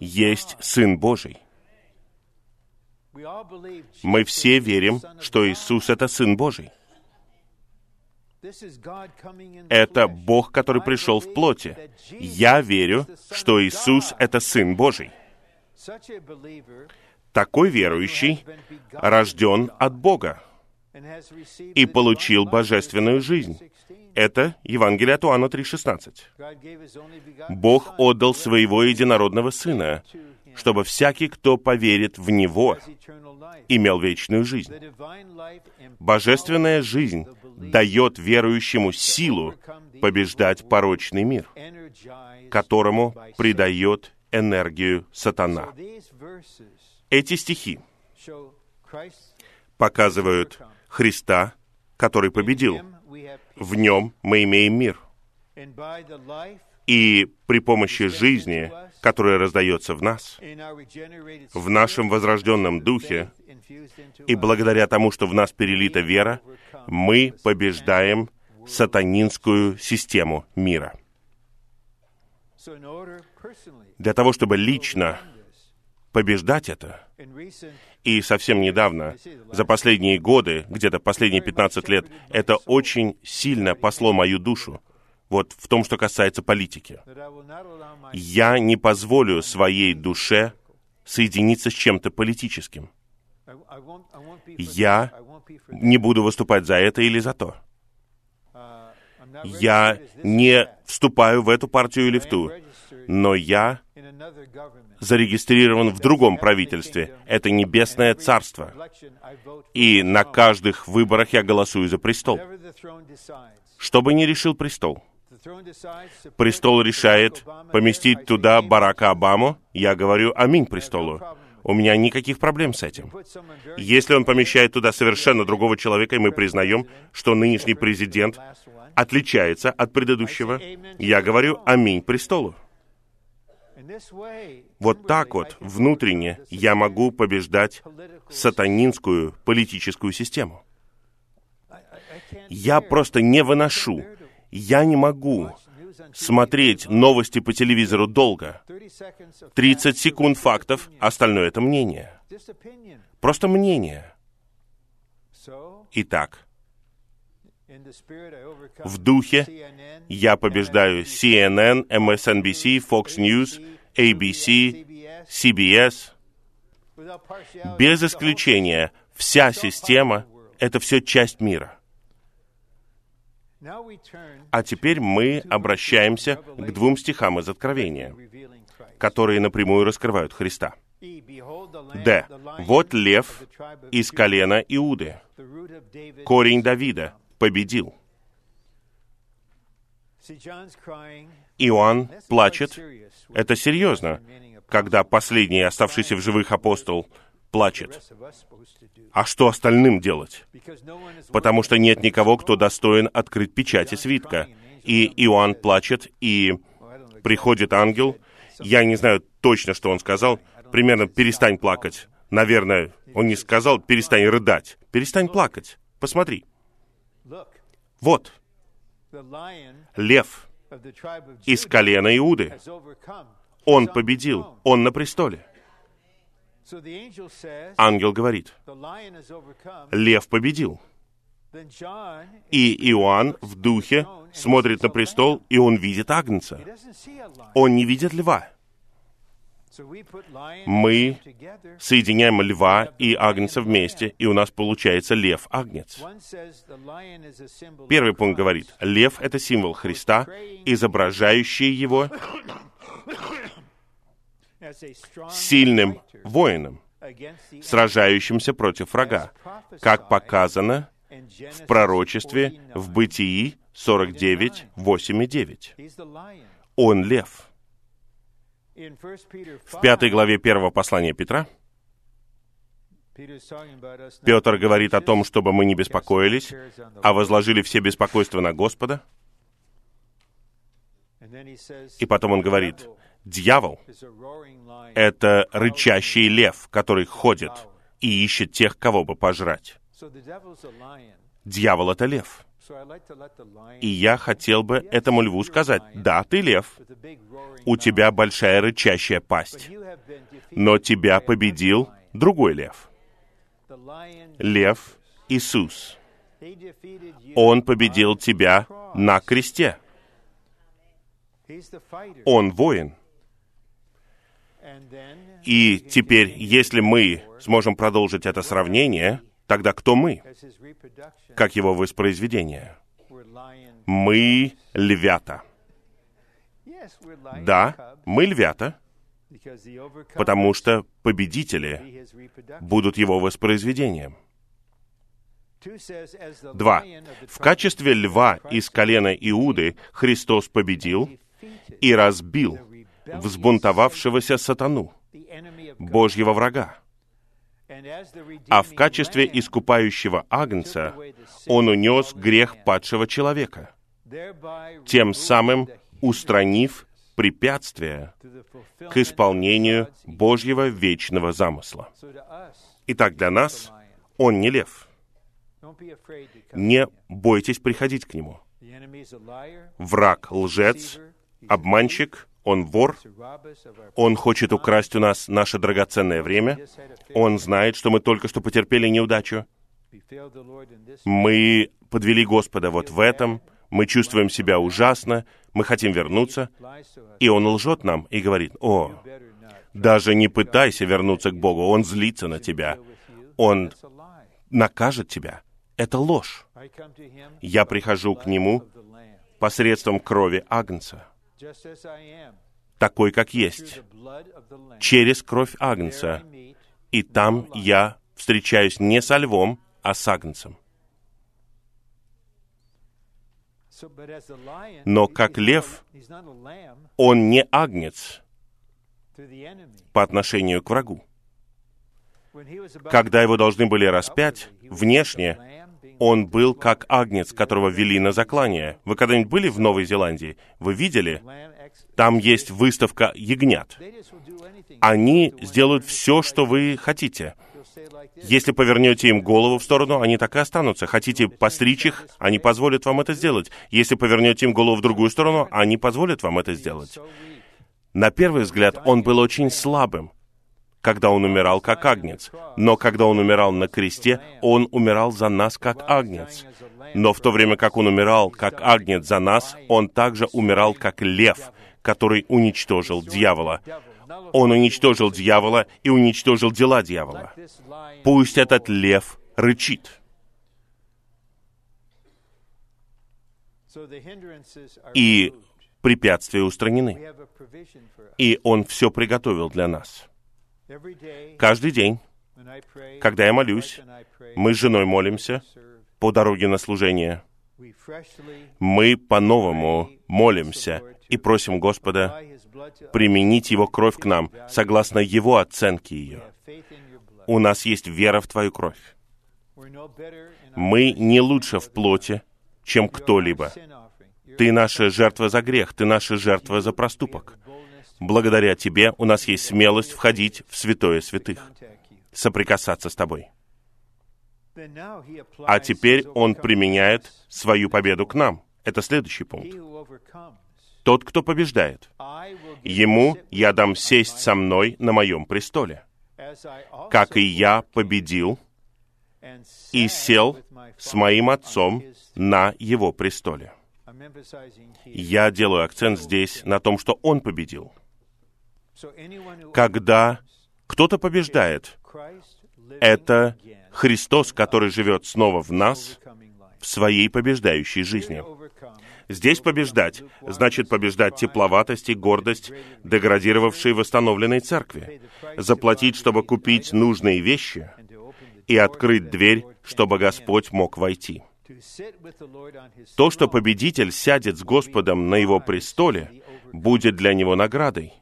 есть Сын Божий. Мы все верим, что Иисус — это Сын Божий. Это Бог, который пришел в плоти. Я верю, что Иисус — это Сын Божий. Такой верующий рожден от Бога и получил божественную жизнь. Это Евангелие от Иоанна 3,16. Бог отдал своего единородного Сына, чтобы всякий, кто поверит в Него, имел вечную жизнь. Божественная жизнь дает верующему силу побеждать порочный мир, которому придает энергию сатана. Эти стихи показывают Христа, который победил. В нем мы имеем мир. И при помощи жизни, которая раздается в нас, в нашем возрожденном духе, и благодаря тому, что в нас перелита вера, мы побеждаем сатанинскую систему мира. Для того, чтобы лично побеждать это, и совсем недавно, за последние годы, где-то последние 15 лет, это очень сильно посло мою душу. Вот в том, что касается политики. Я не позволю своей душе соединиться с чем-то политическим. Я не буду выступать за это или за то. Я не вступаю в эту партию или в ту, но я зарегистрирован в другом правительстве. Это небесное царство. И на каждых выборах я голосую за престол. Что бы ни решил престол. Престол решает поместить туда Барака Обаму. Я говорю «Аминь престолу». У меня никаких проблем с этим. Если он помещает туда совершенно другого человека, и мы признаем, что нынешний президент отличается от предыдущего, я говорю «Аминь престолу». Вот так вот, внутренне, я могу побеждать сатанинскую политическую систему. Я просто не выношу, я не могу смотреть новости по телевизору долго. 30 секунд фактов, остальное это мнение. Просто мнение. Итак, в духе я побеждаю CNN, MSNBC, Fox News, ABC, CBS. Без исключения, вся система — это все часть мира. А теперь мы обращаемся к двум стихам из Откровения, которые напрямую раскрывают Христа. Д. Вот лев из колена Иуды, корень Давида, победил. Иоанн плачет. Это серьезно, когда последний оставшийся в живых апостол плачет. А что остальным делать? Потому что нет никого, кто достоин открыть печати свитка. И Иоанн плачет, и приходит ангел. Я не знаю точно, что он сказал. Примерно «перестань плакать». Наверное, он не сказал «перестань рыдать». «Перестань плакать». Посмотри. Вот. Лев из колена Иуды. Он победил. Он на престоле. Ангел говорит, лев победил. И Иоанн в духе смотрит на престол, и он видит Агнца. Он не видит льва. Мы соединяем льва и агнца вместе, и у нас получается лев-агнец. Первый пункт говорит, лев — это символ Христа, изображающий его сильным воином, сражающимся против врага, как показано в пророчестве в Бытии 49, 8 и 9. Он лев. В пятой главе первого послания Петра Петр говорит о том, чтобы мы не беспокоились, а возложили все беспокойства на Господа. И потом он говорит, Дьявол — это рычащий лев, который ходит и ищет тех, кого бы пожрать. Дьявол — это лев. И я хотел бы этому льву сказать, да, ты лев, у тебя большая рычащая пасть, но тебя победил другой лев. Лев Иисус. Он победил тебя на кресте. Он воин. И теперь, если мы сможем продолжить это сравнение, тогда кто мы? Как его воспроизведение? Мы львята. Да, мы львята, потому что победители будут его воспроизведением. Два. В качестве льва из колена Иуды Христос победил и разбил взбунтовавшегося сатану, Божьего врага. А в качестве искупающего агнца он унес грех падшего человека, тем самым устранив препятствия к исполнению Божьего вечного замысла. Итак, для нас он не лев. Не бойтесь приходить к нему. Враг — лжец, обманщик, он вор, он хочет украсть у нас наше драгоценное время, он знает, что мы только что потерпели неудачу. Мы подвели Господа вот в этом, мы чувствуем себя ужасно, мы хотим вернуться, и он лжет нам и говорит, «О, даже не пытайся вернуться к Богу, Он злится на тебя, Он накажет тебя». Это ложь. Я прихожу к Нему посредством крови Агнца такой, как есть, через кровь Агнца. И там я встречаюсь не со львом, а с Агнцем. Но как лев, он не агнец по отношению к врагу. Когда его должны были распять, внешне он был как агнец, которого вели на заклание. Вы когда-нибудь были в Новой Зеландии? Вы видели? Там есть выставка ягнят. Они сделают все, что вы хотите. Если повернете им голову в сторону, они так и останутся. Хотите постричь их, они позволят вам это сделать. Если повернете им голову в другую сторону, они позволят вам это сделать. На первый взгляд, он был очень слабым, когда он умирал как агнец. Но когда он умирал на кресте, он умирал за нас как агнец. Но в то время, как он умирал как агнец за нас, он также умирал как лев, который уничтожил дьявола. Он уничтожил дьявола и уничтожил дела дьявола. Пусть этот лев рычит. И препятствия устранены. И Он все приготовил для нас. Каждый день, когда я молюсь, мы с женой молимся по дороге на служение. Мы по-новому молимся и просим Господа применить Его кровь к нам согласно Его оценке ее. У нас есть вера в Твою кровь. Мы не лучше в плоти, чем кто-либо. Ты наша жертва за грех, ты наша жертва за проступок. Благодаря Тебе у нас есть смелость входить в святое святых, соприкасаться с Тобой. А теперь Он применяет свою победу к нам. Это следующий пункт. Тот, кто побеждает, ему я дам сесть со мной на моем престоле, как и я победил и сел с моим отцом на его престоле. Я делаю акцент здесь на том, что он победил. Когда кто-то побеждает, это Христос, который живет снова в нас, в своей побеждающей жизни. Здесь побеждать значит побеждать тепловатость и гордость деградировавшей восстановленной церкви, заплатить, чтобы купить нужные вещи и открыть дверь, чтобы Господь мог войти. То, что победитель сядет с Господом на его престоле, будет для него наградой,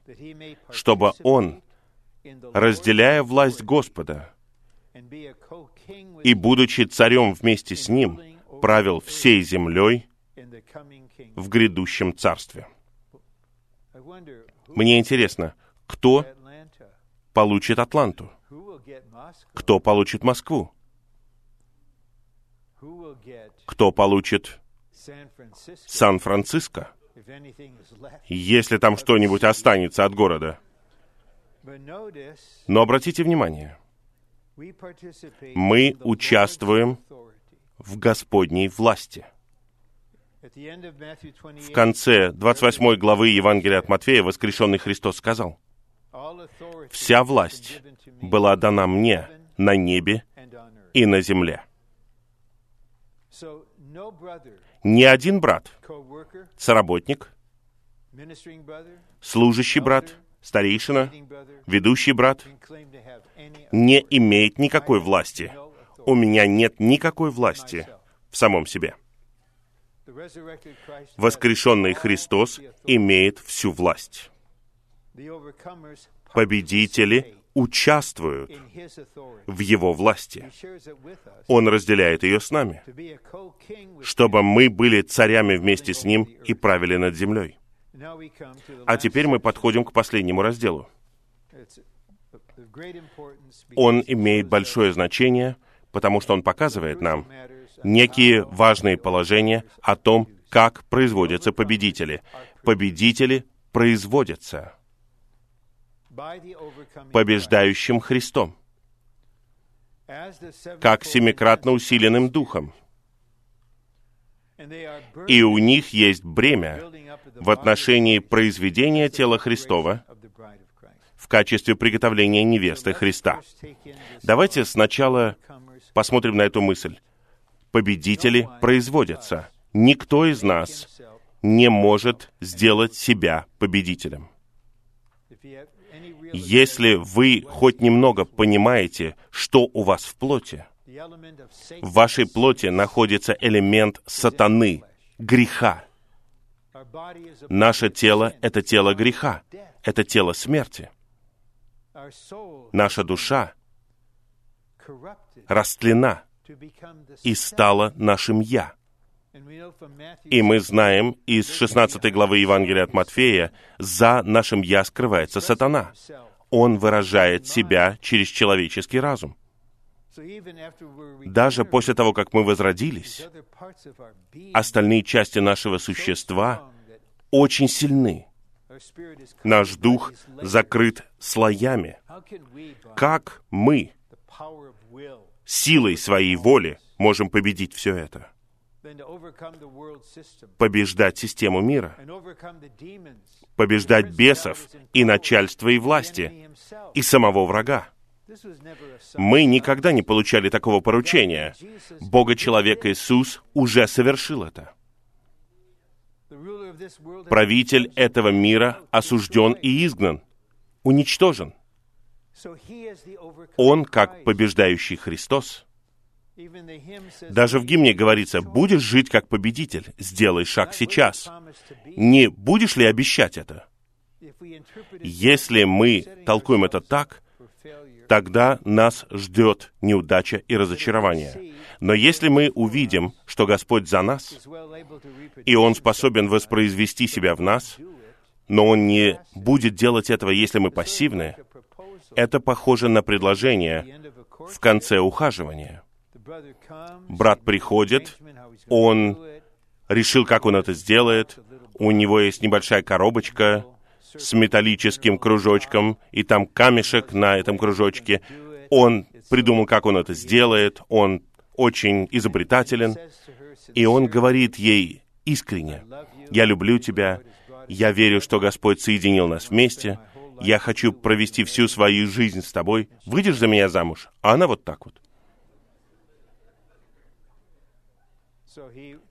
чтобы он, разделяя власть Господа и, будучи царем вместе с ним, правил всей землей в грядущем царстве. Мне интересно, кто получит Атланту? Кто получит Москву? кто получит Сан-Франциско, если там что-нибудь останется от города. Но обратите внимание, мы участвуем в Господней власти. В конце 28 главы Евангелия от Матфея воскрешенный Христос сказал, «Вся власть была дана мне на небе и на земле». Ни один брат, соработник, служащий брат, старейшина, ведущий брат. Не имеет никакой власти. У меня нет никакой власти в самом себе. Воскрешенный Христос имеет всю власть. Победители участвуют в Его власти. Он разделяет ее с нами, чтобы мы были царями вместе с Ним и правили над землей. А теперь мы подходим к последнему разделу. Он имеет большое значение, потому что он показывает нам некие важные положения о том, как производятся победители. Победители производятся побеждающим Христом, как семикратно усиленным духом. И у них есть бремя в отношении произведения тела Христова в качестве приготовления невесты Христа. Давайте сначала посмотрим на эту мысль. Победители производятся. Никто из нас не может сделать себя победителем. Если вы хоть немного понимаете, что у вас в плоти, в вашей плоти находится элемент сатаны, греха. Наше тело — это тело греха, это тело смерти. Наша душа растлена и стала нашим «я». И мы знаем из 16 главы Евангелия от Матфея, за нашим «я» скрывается сатана. Он выражает себя через человеческий разум. Даже после того, как мы возродились, остальные части нашего существа очень сильны. Наш дух закрыт слоями. Как мы силой своей воли можем победить все это? Побеждать систему мира, побеждать бесов и начальство и власти, и самого врага. Мы никогда не получали такого поручения. Бога-человек Иисус уже совершил это. Правитель этого мира осужден и изгнан, уничтожен. Он, как побеждающий Христос, даже в гимне говорится, будешь жить как победитель, сделай шаг сейчас. Не будешь ли обещать это? Если мы толкуем это так, тогда нас ждет неудача и разочарование. Но если мы увидим, что Господь за нас, и Он способен воспроизвести себя в нас, но Он не будет делать этого, если мы пассивны, это похоже на предложение в конце ухаживания — брат приходит, он решил, как он это сделает, у него есть небольшая коробочка с металлическим кружочком, и там камешек на этом кружочке. Он придумал, как он это сделает, он очень изобретателен, и он говорит ей искренне, «Я люблю тебя, я верю, что Господь соединил нас вместе, я хочу провести всю свою жизнь с тобой, выйдешь за меня замуж?» А она вот так вот.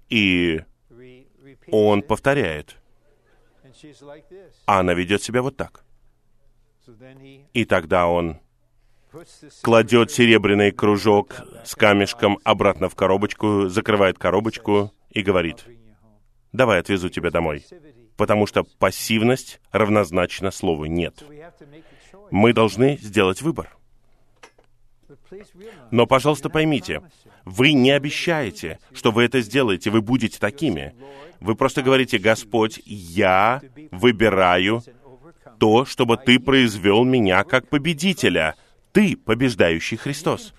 И он повторяет. А она ведет себя вот так. И тогда он кладет серебряный кружок с камешком обратно в коробочку, закрывает коробочку и говорит, давай отвезу тебя домой. Потому что пассивность равнозначна слову «нет». Мы должны сделать выбор. Но, пожалуйста, поймите, вы не обещаете, что вы это сделаете, вы будете такими. Вы просто говорите, Господь, я выбираю то, чтобы Ты произвел меня как победителя. Ты побеждающий Христос.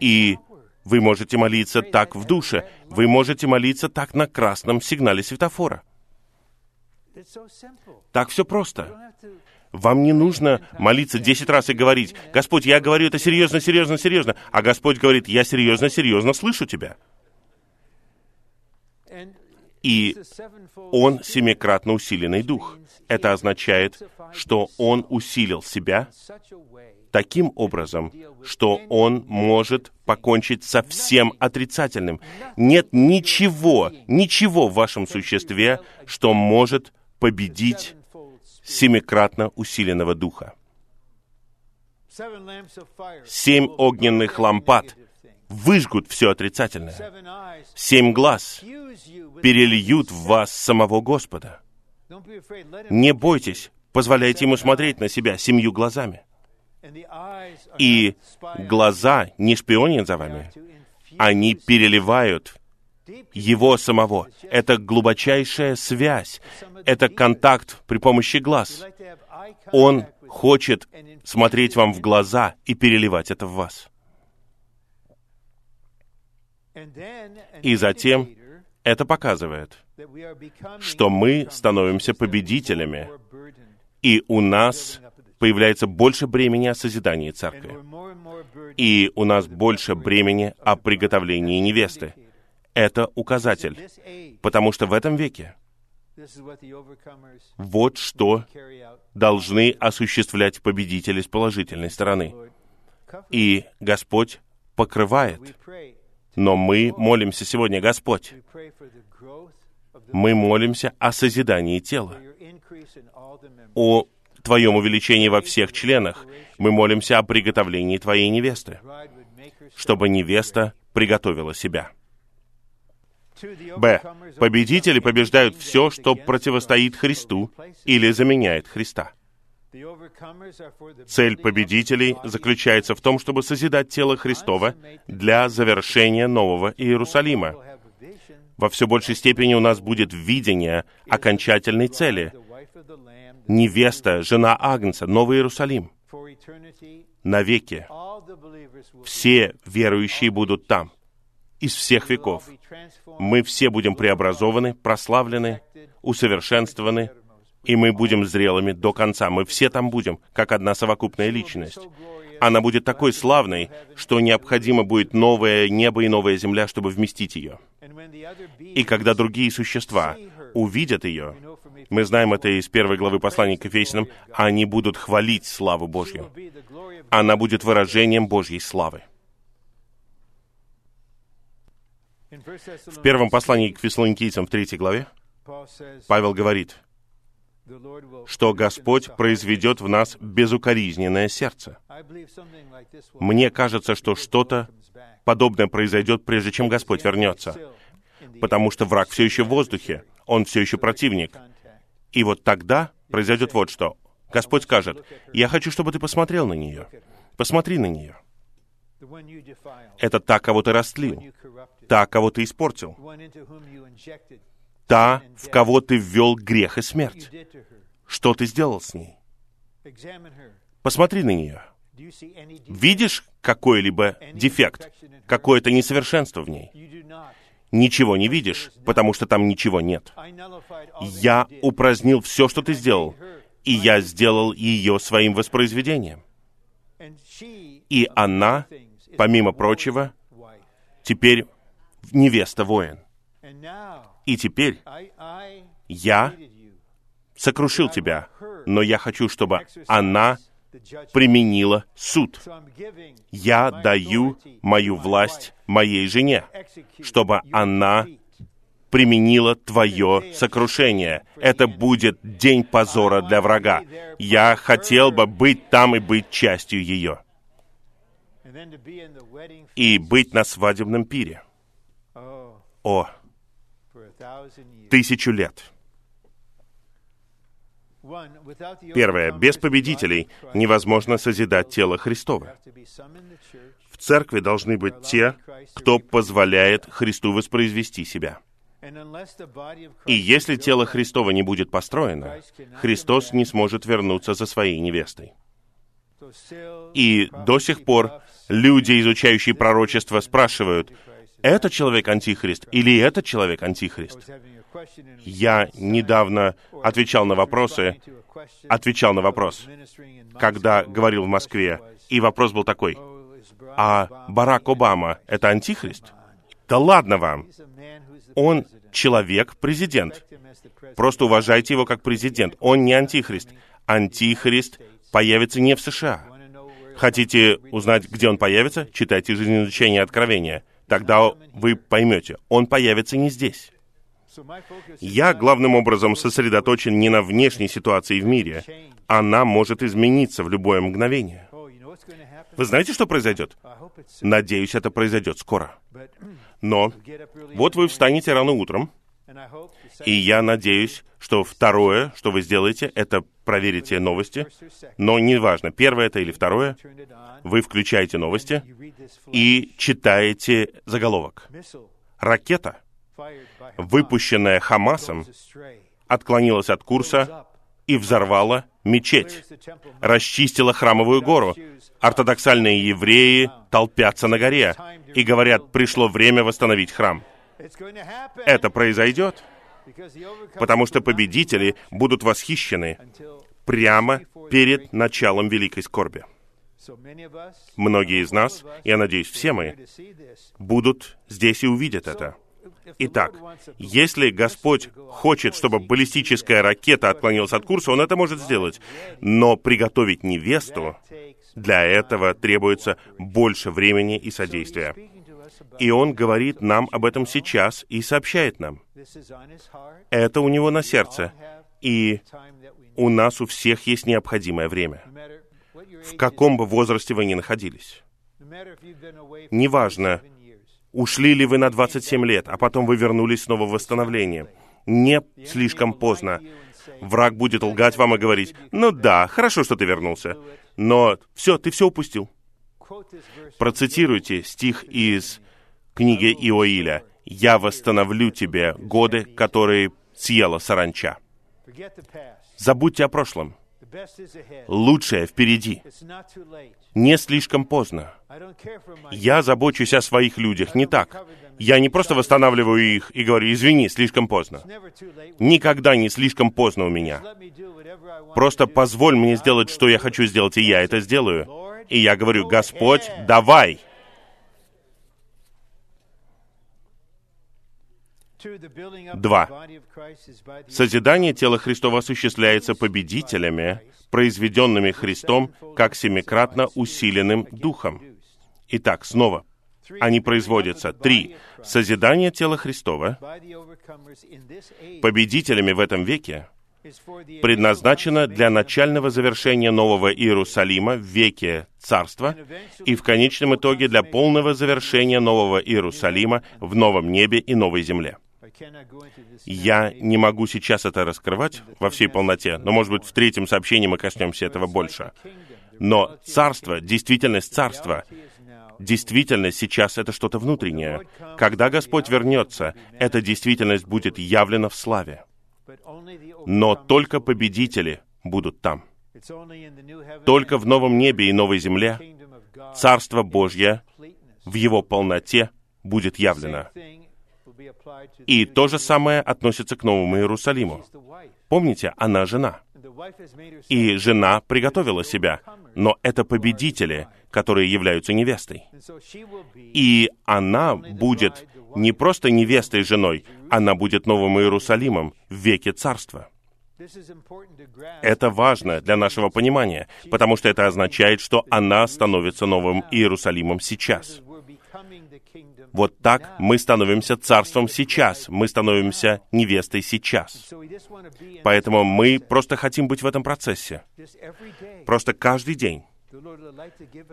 И Вы можете молиться так в душе. Вы можете молиться так на красном сигнале светофора. Так все просто. Вам не нужно молиться десять раз и говорить, «Господь, я говорю это серьезно, серьезно, серьезно», а Господь говорит, «Я серьезно, серьезно слышу тебя». И Он семикратно усиленный дух. Это означает, что Он усилил себя таким образом, что Он может покончить со всем отрицательным. Нет ничего, ничего в вашем существе, что может победить семикратно усиленного духа. Семь огненных лампад выжгут все отрицательное. Семь глаз перельют в вас самого Господа. Не бойтесь, позволяйте ему смотреть на себя семью глазами. И глаза не шпионят за вами. Они переливают его самого. Это глубочайшая связь. Это контакт при помощи глаз. Он хочет смотреть вам в глаза и переливать это в вас. И затем это показывает, что мы становимся победителями, и у нас появляется больше бремени о созидании церкви, и у нас больше бремени о приготовлении невесты. Это указатель, потому что в этом веке вот что должны осуществлять победители с положительной стороны. И Господь покрывает но мы молимся сегодня, Господь, мы молимся о созидании тела, о Твоем увеличении во всех членах. Мы молимся о приготовлении Твоей невесты, чтобы невеста приготовила себя. Б. Победители побеждают все, что противостоит Христу или заменяет Христа. Цель победителей заключается в том, чтобы созидать тело Христова для завершения Нового Иерусалима. Во все большей степени у нас будет видение окончательной цели. Невеста, жена Агнца, Новый Иерусалим. Навеки. Все верующие будут там. Из всех веков. Мы все будем преобразованы, прославлены, усовершенствованы, и мы будем зрелыми до конца. Мы все там будем, как одна совокупная личность. Она будет такой славной, что необходимо будет новое небо и новая земля, чтобы вместить ее. И когда другие существа увидят ее, мы знаем это из первой главы послания к Ефесянам, они будут хвалить славу Божью. Она будет выражением Божьей славы. В первом послании к Фессалоникийцам в третьей главе Павел говорит, что Господь произведет в нас безукоризненное сердце. Мне кажется, что что-то подобное произойдет, прежде чем Господь вернется, потому что враг все еще в воздухе, он все еще противник. И вот тогда произойдет вот что. Господь скажет, «Я хочу, чтобы ты посмотрел на нее. Посмотри на нее. Это та, кого ты растлил, та, кого ты испортил, та, в кого ты ввел грех и смерть. Что ты сделал с ней? Посмотри на нее. Видишь какой-либо дефект, какое-то несовершенство в ней? Ничего не видишь, потому что там ничего нет. Я упразднил все, что ты сделал, и я сделал ее своим воспроизведением. И она, помимо прочего, теперь невеста воин. И теперь я сокрушил тебя, но я хочу, чтобы она применила суд. Я даю мою власть моей жене, чтобы она применила твое сокрушение. Это будет день позора для врага. Я хотел бы быть там и быть частью ее. И быть на свадебном пире. О, тысячу лет. Первое. Без победителей невозможно созидать тело Христово. В церкви должны быть те, кто позволяет Христу воспроизвести себя. И если тело Христово не будет построено, Христос не сможет вернуться за своей невестой. И до сих пор люди, изучающие пророчество, спрашивают, это человек антихрист или этот человек антихрист? Я недавно отвечал на вопросы, отвечал на вопрос, когда говорил в Москве, и вопрос был такой, а Барак Обама — это антихрист? Да ладно вам! Он человек-президент. Просто уважайте его как президент. Он не антихрист. Антихрист появится не в США. Хотите узнать, где он появится? Читайте жизнеизучение Откровения. Тогда вы поймете, он появится не здесь. Я главным образом сосредоточен не на внешней ситуации в мире. Она может измениться в любое мгновение. Вы знаете, что произойдет? Надеюсь, это произойдет скоро. Но вот вы встанете рано утром, и я надеюсь, что второе, что вы сделаете, это проверите новости, но неважно, первое это или второе, вы включаете новости и читаете заголовок. Ракета, выпущенная Хамасом, отклонилась от курса и взорвала мечеть, расчистила храмовую гору. Ортодоксальные евреи толпятся на горе и говорят, пришло время восстановить храм. Это произойдет, потому что победители будут восхищены прямо перед началом великой скорби. Многие из нас, я надеюсь, все мы, будут здесь и увидят это. Итак, если Господь хочет, чтобы баллистическая ракета отклонилась от курса, Он это может сделать. Но приготовить невесту, для этого требуется больше времени и содействия. И Он говорит нам об этом сейчас и сообщает нам. Это у Него на сердце. И у нас у всех есть необходимое время. В каком бы возрасте вы ни находились. Неважно, ушли ли вы на 27 лет, а потом вы вернулись снова в восстановление. Не слишком поздно. Враг будет лгать вам и говорить, ну да, хорошо, что ты вернулся, но все, ты все упустил. Процитируйте стих из книги Иоиля. «Я восстановлю тебе годы, которые съела саранча». Забудьте о прошлом. Лучшее впереди. Не слишком поздно. Я забочусь о своих людях, не так. Я не просто восстанавливаю их и говорю, извини, слишком поздно. Никогда не слишком поздно у меня. Просто позволь мне сделать, что я хочу сделать, и я это сделаю. И я говорю, Господь, давай. Два. Созидание тела Христова осуществляется победителями, произведенными Христом, как семикратно усиленным Духом. Итак, снова, они производятся. Три. Созидание тела Христова победителями в этом веке предназначено для начального завершения Нового Иерусалима в веке Царства и в конечном итоге для полного завершения Нового Иерусалима в новом небе и новой земле. Я не могу сейчас это раскрывать во всей полноте, но, может быть, в третьем сообщении мы коснемся этого больше. Но царство, действительность царства, действительность сейчас — это что-то внутреннее. Когда Господь вернется, эта действительность будет явлена в славе. Но только победители будут там. Только в новом небе и новой земле Царство Божье в его полноте будет явлено. И то же самое относится к Новому Иерусалиму. Помните, она жена. И жена приготовила себя, но это победители, которые являются невестой. И она будет не просто невестой женой, она будет Новым Иерусалимом в веке царства. Это важно для нашего понимания, потому что это означает, что она становится Новым Иерусалимом сейчас. Вот так мы становимся царством сейчас, мы становимся невестой сейчас. Поэтому мы просто хотим быть в этом процессе. Просто каждый день.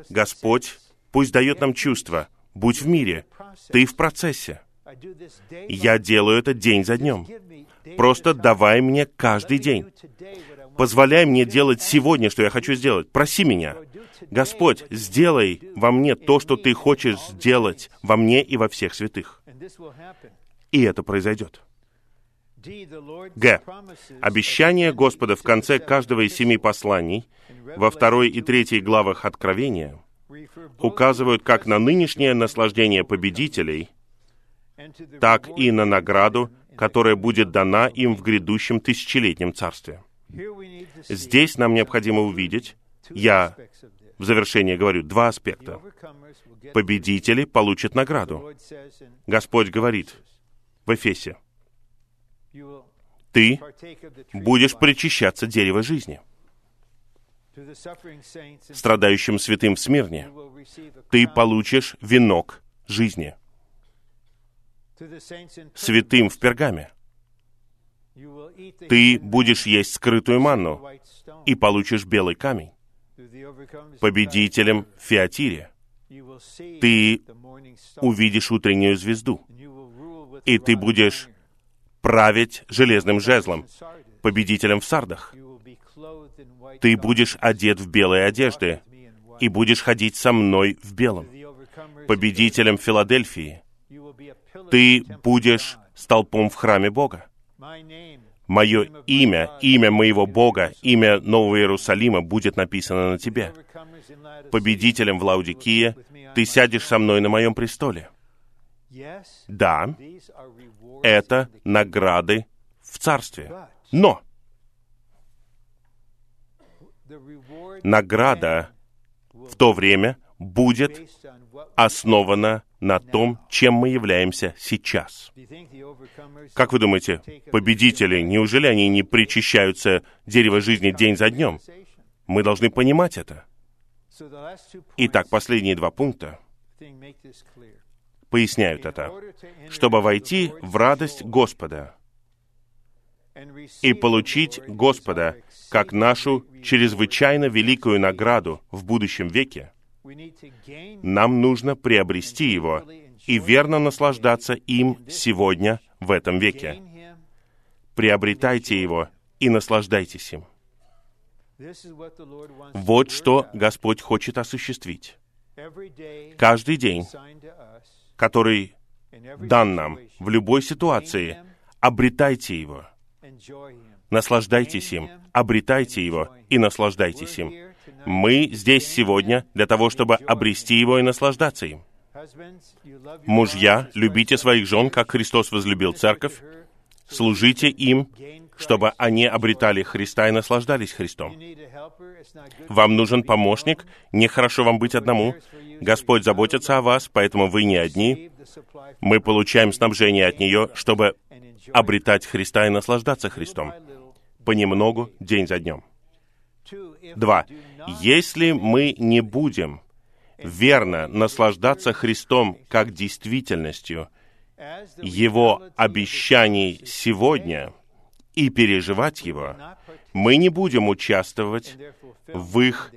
Господь пусть дает нам чувство, будь в мире, ты в процессе. Я делаю это день за днем. Просто давай мне каждый день. Позволяй мне делать сегодня, что я хочу сделать. Проси меня. Господь, сделай во мне то, что Ты хочешь сделать во мне и во всех святых. И это произойдет. Г. Обещание Господа в конце каждого из семи посланий во второй и третьей главах Откровения указывают как на нынешнее наслаждение победителей, так и на награду, которая будет дана им в грядущем тысячелетнем царстве. Здесь нам необходимо увидеть, я в завершение говорю, два аспекта. Победители получат награду. Господь говорит в Эфесе, ты будешь причащаться дерева жизни. Страдающим святым в Смирне ты получишь венок жизни. Святым в Пергаме ты будешь есть скрытую манну и получишь белый камень. Победителем в Феатире ты увидишь утреннюю звезду, и ты будешь править железным жезлом, победителем в Сардах. Ты будешь одет в белые одежды и будешь ходить со мной в белом. Победителем Филадельфии. Ты будешь столпом в храме Бога. Мое имя, имя моего Бога, имя Нового Иерусалима будет написано на тебе. Победителем в Лаудикии ты сядешь со мной на моем престоле. Да, это награды в царстве. Но награда в то время будет основана на том, чем мы являемся сейчас. Как вы думаете, победители, неужели они не причащаются дерево жизни день за днем? Мы должны понимать это. Итак, последние два пункта поясняют это. Чтобы войти в радость Господа и получить Господа как нашу чрезвычайно великую награду в будущем веке, нам нужно приобрести его и верно наслаждаться им сегодня, в этом веке. Приобретайте его и наслаждайтесь им. Вот что Господь хочет осуществить. Каждый день, который дан нам в любой ситуации, обретайте его. Наслаждайтесь им, обретайте его и наслаждайтесь им. Мы здесь сегодня для того, чтобы обрести его и наслаждаться им. Мужья, любите своих жен, как Христос возлюбил церковь. Служите им, чтобы они обретали Христа и наслаждались Христом. Вам нужен помощник, нехорошо вам быть одному. Господь заботится о вас, поэтому вы не одни. Мы получаем снабжение от нее, чтобы обретать Христа и наслаждаться Христом. Понемногу, день за днем. Два. Если мы не будем верно наслаждаться Христом как действительностью Его обещаний сегодня и переживать Его, мы не будем участвовать в их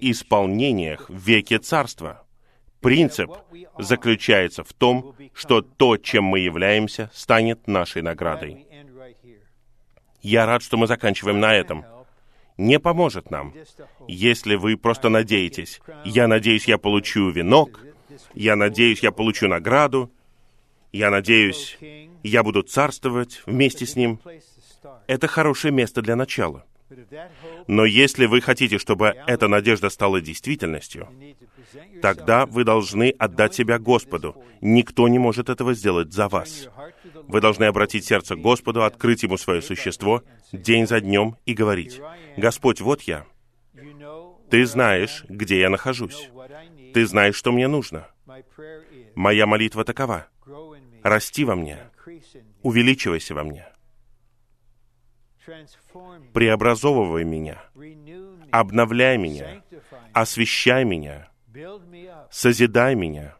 исполнениях в веке Царства. Принцип заключается в том, что то, чем мы являемся, станет нашей наградой. Я рад, что мы заканчиваем на этом не поможет нам, если вы просто надеетесь. Я надеюсь, я получу венок, я надеюсь, я получу награду, я надеюсь, я буду царствовать вместе с Ним. Это хорошее место для начала. Но если вы хотите, чтобы эта надежда стала действительностью, тогда вы должны отдать себя Господу. Никто не может этого сделать за вас. Вы должны обратить сердце к Господу, открыть Ему свое существо день за днем и говорить, «Господь, вот я. Ты знаешь, где я нахожусь. Ты знаешь, что мне нужно. Моя молитва такова. Расти во мне. Увеличивайся во мне. Преобразовывай меня. Обновляй меня. Освещай меня. Созидай меня.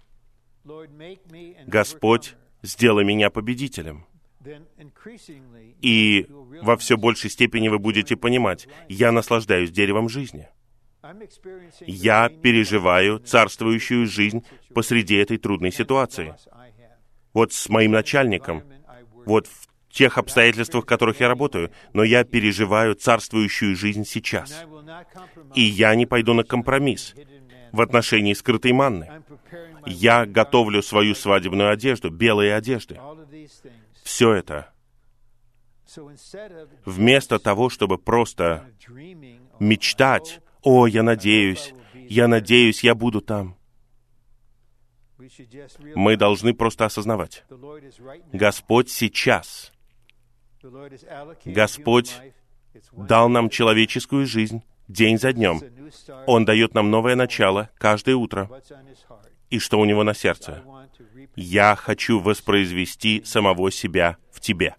Господь, сделай меня победителем. И во все большей степени вы будете понимать, я наслаждаюсь деревом жизни. Я переживаю царствующую жизнь посреди этой трудной ситуации. Вот с моим начальником, вот в тех обстоятельствах, в которых я работаю, но я переживаю царствующую жизнь сейчас. И я не пойду на компромисс в отношении скрытой манны. Я готовлю свою свадебную одежду, белые одежды. Все это вместо того, чтобы просто мечтать, «О, я надеюсь, я надеюсь, я буду там». Мы должны просто осознавать, Господь сейчас, Господь дал нам человеческую жизнь день за днем. Он дает нам новое начало каждое утро. И что у него на сердце? Я хочу воспроизвести самого себя в тебе.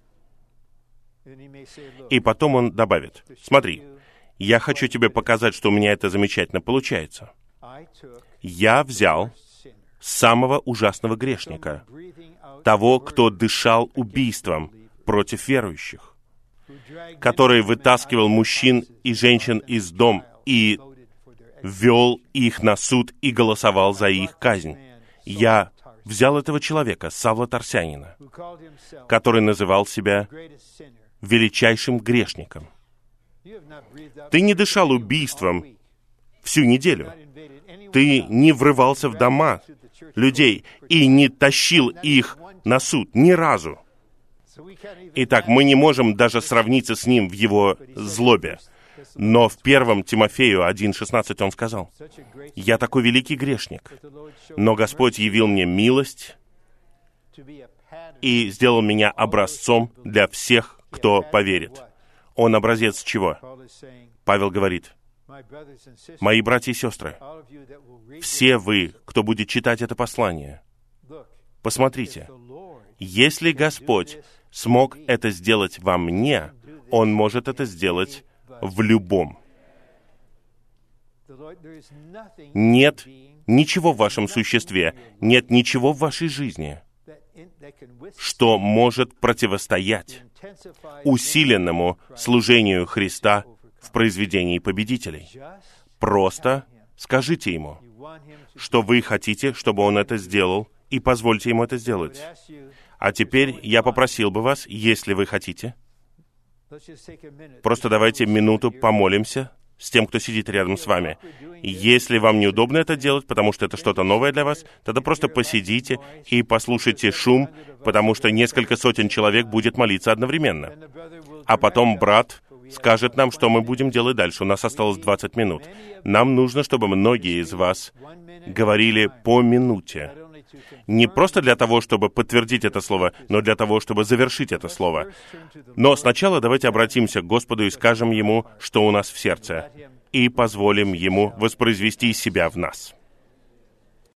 И потом он добавит, смотри, я хочу тебе показать, что у меня это замечательно получается. Я взял самого ужасного грешника, того, кто дышал убийством против верующих, который вытаскивал мужчин и женщин из дом и вел их на суд и голосовал за их казнь. Я взял этого человека, Савла Тарсянина, который называл себя величайшим грешником. Ты не дышал убийством всю неделю. Ты не врывался в дома людей и не тащил их на суд ни разу. Итак, мы не можем даже сравниться с ним в его злобе. Но в первом Тимофею 1.16 он сказал, «Я такой великий грешник, но Господь явил мне милость и сделал меня образцом для всех, кто поверит». Он образец чего? Павел говорит, «Мои братья и сестры, все вы, кто будет читать это послание, посмотрите, если Господь смог это сделать во мне, Он может это сделать в любом. Нет ничего в вашем существе, нет ничего в вашей жизни, что может противостоять усиленному служению Христа в произведении победителей. Просто скажите Ему, что вы хотите, чтобы Он это сделал, и позвольте Ему это сделать. А теперь я попросил бы вас, если вы хотите, просто давайте минуту помолимся с тем, кто сидит рядом с вами. Если вам неудобно это делать, потому что это что-то новое для вас, тогда просто посидите и послушайте шум, потому что несколько сотен человек будет молиться одновременно. А потом брат скажет нам, что мы будем делать дальше. У нас осталось 20 минут. Нам нужно, чтобы многие из вас говорили по минуте. Не просто для того, чтобы подтвердить это слово, но для того, чтобы завершить это слово. Но сначала давайте обратимся к Господу и скажем Ему, что у нас в сердце, и позволим Ему воспроизвести себя в нас.